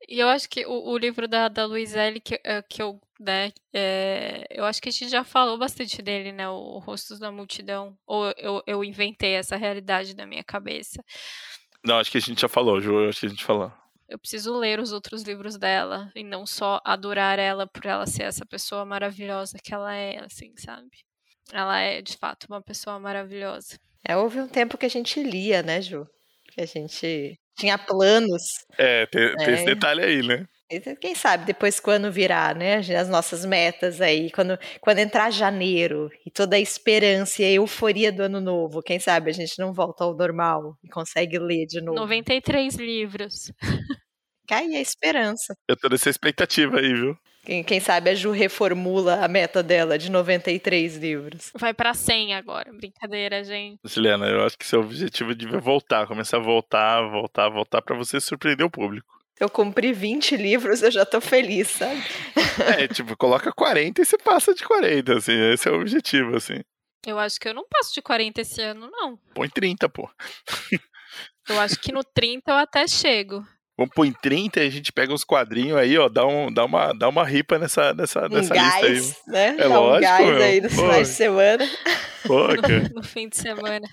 E eu acho que o, o livro da, da Luizelli, que, eh, que eu, né, é, eu acho que a gente já falou bastante dele, né, o Rostos da Multidão, ou eu, eu inventei essa realidade na minha cabeça. Não, acho que a gente já falou, Ju, acho que a gente falou eu preciso ler os outros livros dela e não só adorar ela por ela ser essa pessoa maravilhosa que ela é, assim, sabe? Ela é, de fato, uma pessoa maravilhosa. É, houve um tempo que a gente lia, né, Ju? Que a gente tinha planos. É, tem, é. tem esse detalhe aí, né? Quem sabe depois quando virar, né? As nossas metas aí, quando, quando entrar janeiro e toda a esperança e a euforia do ano novo, quem sabe a gente não volta ao normal e consegue ler de novo. 93 livros. Cai a esperança. Eu tô nessa expectativa aí, viu? Quem, quem sabe a Ju reformula a meta dela de 93 livros. Vai para 100 agora. Brincadeira, gente. Juliana, eu acho que seu objetivo devia voltar, começar a voltar, voltar, voltar para você surpreender o público. Eu cumpri 20 livros, eu já tô feliz, sabe? É, tipo, coloca 40 e você passa de 40, assim, esse é o objetivo, assim. Eu acho que eu não passo de 40 esse ano, não. Põe 30, pô. Eu acho que no 30 eu até chego. Vamos pôr em 30 e a gente pega uns quadrinhos aí, ó, dá, um, dá, uma, dá uma ripa nessa, nessa, Um nessa gás, lista aí. né? É Dá um lógico, gás meu. aí no Pô. final de semana. Pô, no, no fim de semana.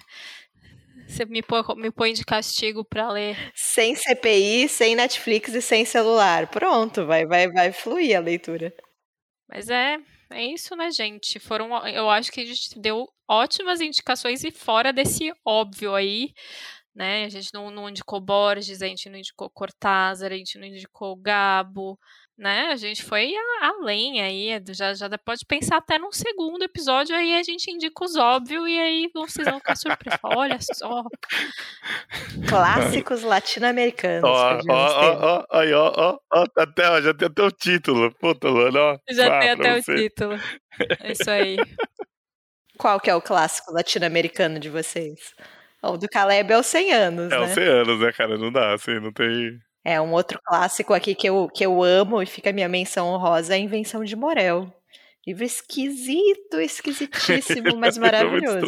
Você me põe, me põe de castigo pra ler. Sem CPI, sem Netflix e sem celular. Pronto, vai, vai, vai fluir a leitura. Mas é, é isso, né, gente? Foram, eu acho que a gente deu ótimas indicações e fora desse óbvio aí, né? A gente não, não indicou Borges, a gente não indicou Cortázar, a gente não indicou Gabo, né? A gente foi além aí, já, já pode pensar até num segundo episódio aí a gente indica os óbvios e aí vocês vão ficar surpresos. Olha só, Clássicos latino-americanos. Ó, ó, ó, ó, aí, ó, ó, ó, tá até, ó, já tem até o título. Puta, Luana, ó. já tem até o título. É isso aí. Qual que é o clássico latino-americano de vocês? O do Caleb é os 100 anos, É né? os 100 anos, né, cara? Não dá, assim, não tem... É, um outro clássico aqui que eu, que eu amo e fica a minha menção honrosa é a Invenção de Morel. Livro esquisito, esquisitíssimo, mas maravilhoso.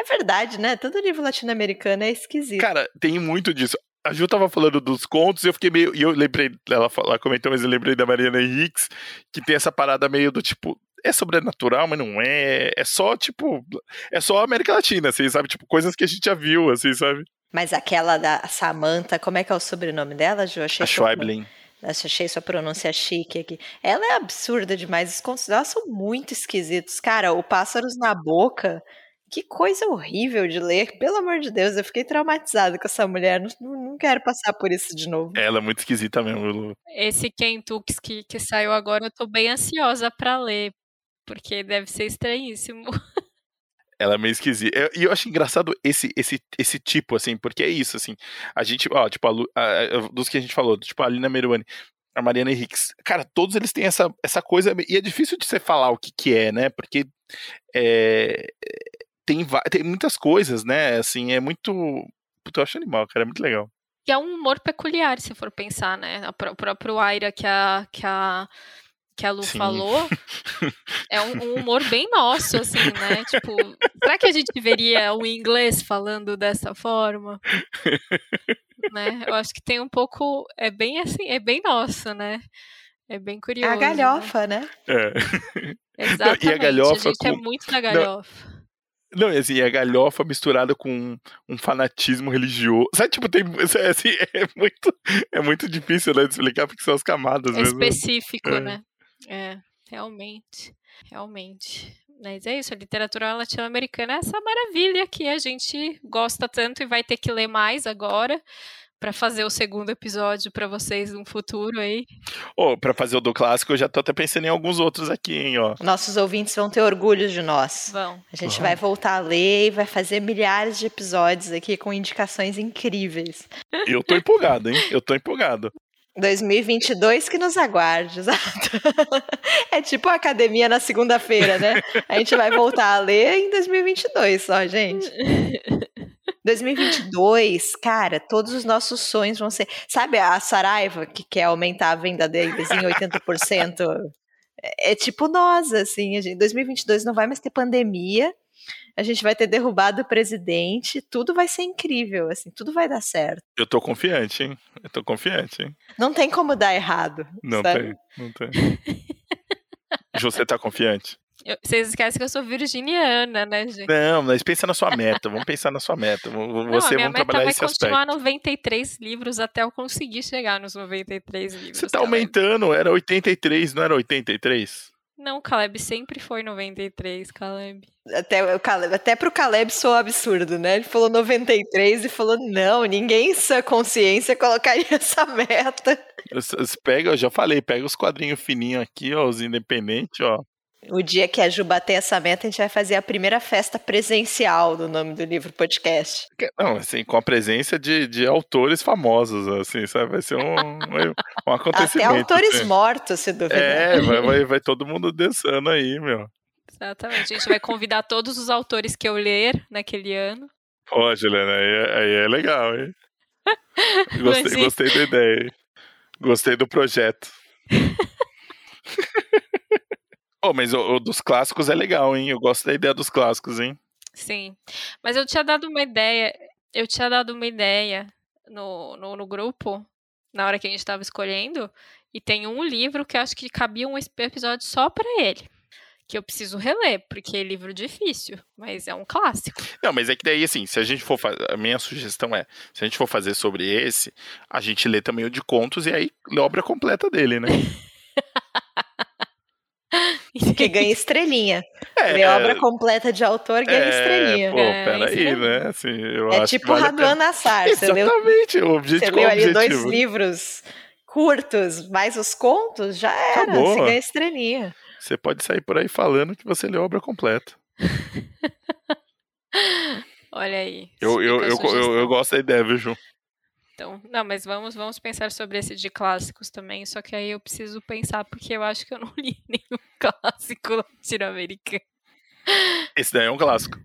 É verdade, né? Todo livro latino-americano é esquisito. Cara, tem muito disso. A Ju tava falando dos contos e eu fiquei meio. E eu lembrei, ela, ela comentou, mas eu lembrei da Mariana Henriques, que tem essa parada meio do tipo. É sobrenatural, mas não é. É só, tipo. É só América Latina, assim, sabe? Tipo, coisas que a gente já viu, assim, sabe? Mas aquela da Samantha, como é que é o sobrenome dela, Ju? Achei A Schweiblin. Nossa, achei sua pronúncia chique aqui. Ela é absurda demais. Os contos dela são muito esquisitos. Cara, o Pássaros na Boca. Que coisa horrível de ler. Pelo amor de Deus, eu fiquei traumatizada com essa mulher. Não, não- quero passar por isso de novo. Ela é muito esquisita mesmo, Lu. Esse Kentucky que, que saiu agora, eu tô bem ansiosa pra ler, porque deve ser estranhíssimo. Ela é meio esquisita. Eu- E eu acho engraçado esse, esse, esse tipo, assim, porque é isso, assim. A gente, ó, tipo, a Lu- a- a- dos que a gente falou, tipo, a Alina Meruane, a Mariana Henriques. Cara, todos eles têm essa, essa coisa. E é difícil de você falar o que, que é, né? Porque é, tem, tem muitas coisas, né? Assim, é muito. Puta, eu acho animal, cara, é muito legal. E é um humor peculiar, se for pensar, né? O próprio Aira que a, que a, que a Lu Sim. falou é um, um humor bem nosso, assim, né? Tipo, será que a gente veria o inglês falando dessa forma? né? Eu acho que tem um pouco. É bem assim, é bem nosso, né? É bem É curioso. a galhofa, né? É. Né? Exatamente. a, galhofa gente é com- muito da galhofa. Não, e assim, é galhofa misturada com um fanatismo religioso. Sabe, tipo, tem. é, Assim, é, muito, é muito difícil, né, de explicar porque são as camadas É mesmo. específico, É. né? É, realmente. Realmente. Mas é isso, a literatura latino-americana é essa maravilha que a gente gosta tanto e vai ter que ler mais agora para fazer o segundo episódio para vocês no futuro aí. Ô, pra fazer o do clássico, eu já tô até pensando em alguns outros aqui, hein, ó. Nossos ouvintes vão ter orgulho de nós. Vão. A gente Vão. vai voltar a ler e vai fazer milhares de episódios aqui com indicações incríveis. Eu tô empolgado, hein? Eu tô empolgado. 2022 que nos aguarde, exato. É tipo a academia na segunda-feira, né? A gente vai voltar a ler em 2022 só, gente. 2022, cara, todos os nossos sonhos vão ser. Sabe a Saraiva que quer aumentar a venda deles em 80%? É, é tipo nós, assim. A gente, 2022 não vai mais ter pandemia. A gente vai ter derrubado o presidente. Tudo vai ser incrível, assim. Tudo vai dar certo. Eu tô confiante, hein? Eu tô confiante, hein? Não tem como dar errado. Não sabe? tem, não tem. Você tá confiante? Eu- vocês esquecem que eu sou virginiana, né, gente? Não, mas pensa na sua meta. Vamos pensar na sua meta. Não, Você vamos meta trabalhar vai esse aspecto. continuar 93 livros até eu conseguir chegar nos 93 livros. Você tá Caleb. aumentando, era 83, não era 83? Não, Caleb sempre foi 93, Caleb. Até, o Caleb, até pro Caleb soou absurdo, né? Ele falou 93 e falou: não, ninguém em sua consciência colocaria essa meta. Pega, eu já falei, pega os quadrinhos fininhos aqui, ó, os independentes, ó. O dia que a Ju bater essa meta, a gente vai fazer a primeira festa presencial do nome do livro podcast. Não, assim, com a presença de, de autores famosos, assim, sabe? Vai ser um, um, acontecimento. Até autores assim. mortos, se duvidar. É, vai, vai, vai todo mundo dançando aí, meu. Exatamente. A gente vai convidar todos os autores que eu ler naquele ano. Pô, Juliana, aí, aí é legal, hein? Gostei, gostei da ideia. Gostei do projeto. oh, mas o, o, dos clássicos é legal, hein? Eu gosto da ideia dos clássicos, hein? Sim. Mas eu tinha dado uma ideia. Eu tinha dado uma ideia no, no, no grupo, na hora que a gente estava escolhendo, e tem um livro que eu acho que cabia um episódio só para ele que eu preciso reler, porque é livro difícil, mas é um clássico. Não, mas é que daí, assim, se a gente for fazer. A minha sugestão é: se a gente for fazer sobre esse, a gente lê também o de contos e aí lê a obra completa dele, né? que ganha estrelinha. É, Lê obra completa de autor, ganha é, estrelinha. Pô, é, peraí, né? Assim, eu é acho tipo vale Raduan Nassar. Exatamente, leu, o objetivo Você leu ali dois livros curtos, mais os contos, já era. Acabou. Você ganha estrelinha. Você pode sair por aí falando que você leu a obra completa. Olha aí. Eu, eu, eu, eu, eu gosto da ideia, viu, Ju? Então, não, mas vamos, vamos pensar sobre esse de clássicos também. Só que aí eu preciso pensar, porque eu acho que eu não li nenhum clássico latino-americano. Esse daí é um clássico.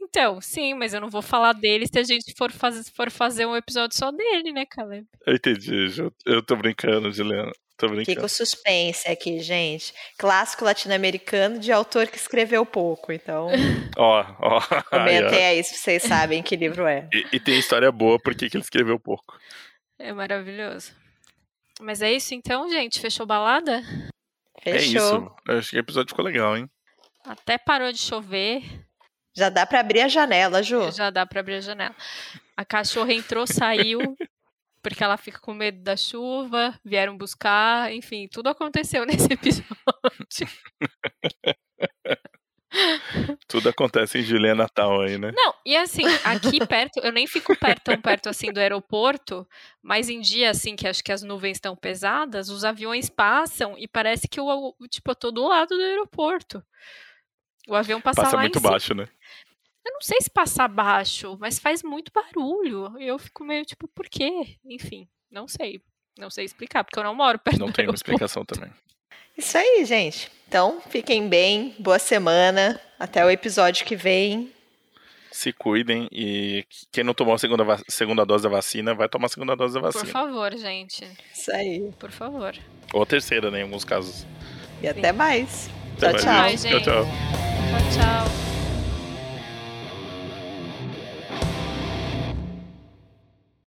Então, sim, mas eu não vou falar dele se a gente for, faz, for fazer um episódio só dele, né, Caleb? Eu entendi, Ju. Eu tô brincando, Juliana. Tô brincando. Fica o suspense aqui, gente. Clássico latino-americano de autor que escreveu pouco, então. Ó, ó. Comentem aí se vocês sabem que livro é. E, e tem história boa porque que ele escreveu pouco. É maravilhoso. Mas é isso então, gente? Fechou balada? Fechou. É isso. Eu acho que o episódio ficou legal, hein? Até parou de chover. Já dá para abrir a janela, Ju. Já dá para abrir a janela. A cachorra entrou, saiu porque ela fica com medo da chuva, vieram buscar, enfim, tudo aconteceu nesse episódio. Tudo acontece em Juliana Natal aí, né? Não, e assim, aqui perto, eu nem fico perto, tão perto assim do aeroporto, mas em dia assim que acho que as nuvens estão pesadas, os aviões passam e parece que eu, tipo, eu tô do lado do aeroporto. O avião passa, passa lá muito baixo, né? Eu não sei se passa baixo, mas faz muito barulho. Eu fico meio tipo, por quê? Enfim, não sei. Não sei explicar, porque eu não moro perto Não tem uma explicação também. Isso aí, gente. Então, fiquem bem, boa semana. Até o episódio que vem. Se cuidem e quem não tomou a segunda, segunda dose da vacina, vai tomar a segunda dose da vacina. Por favor, gente. Isso aí. Por favor. Ou a terceira, né, em alguns casos. E até mais. Até tchau, mais. tchau. Tchau, tchau. Tchau, tchau.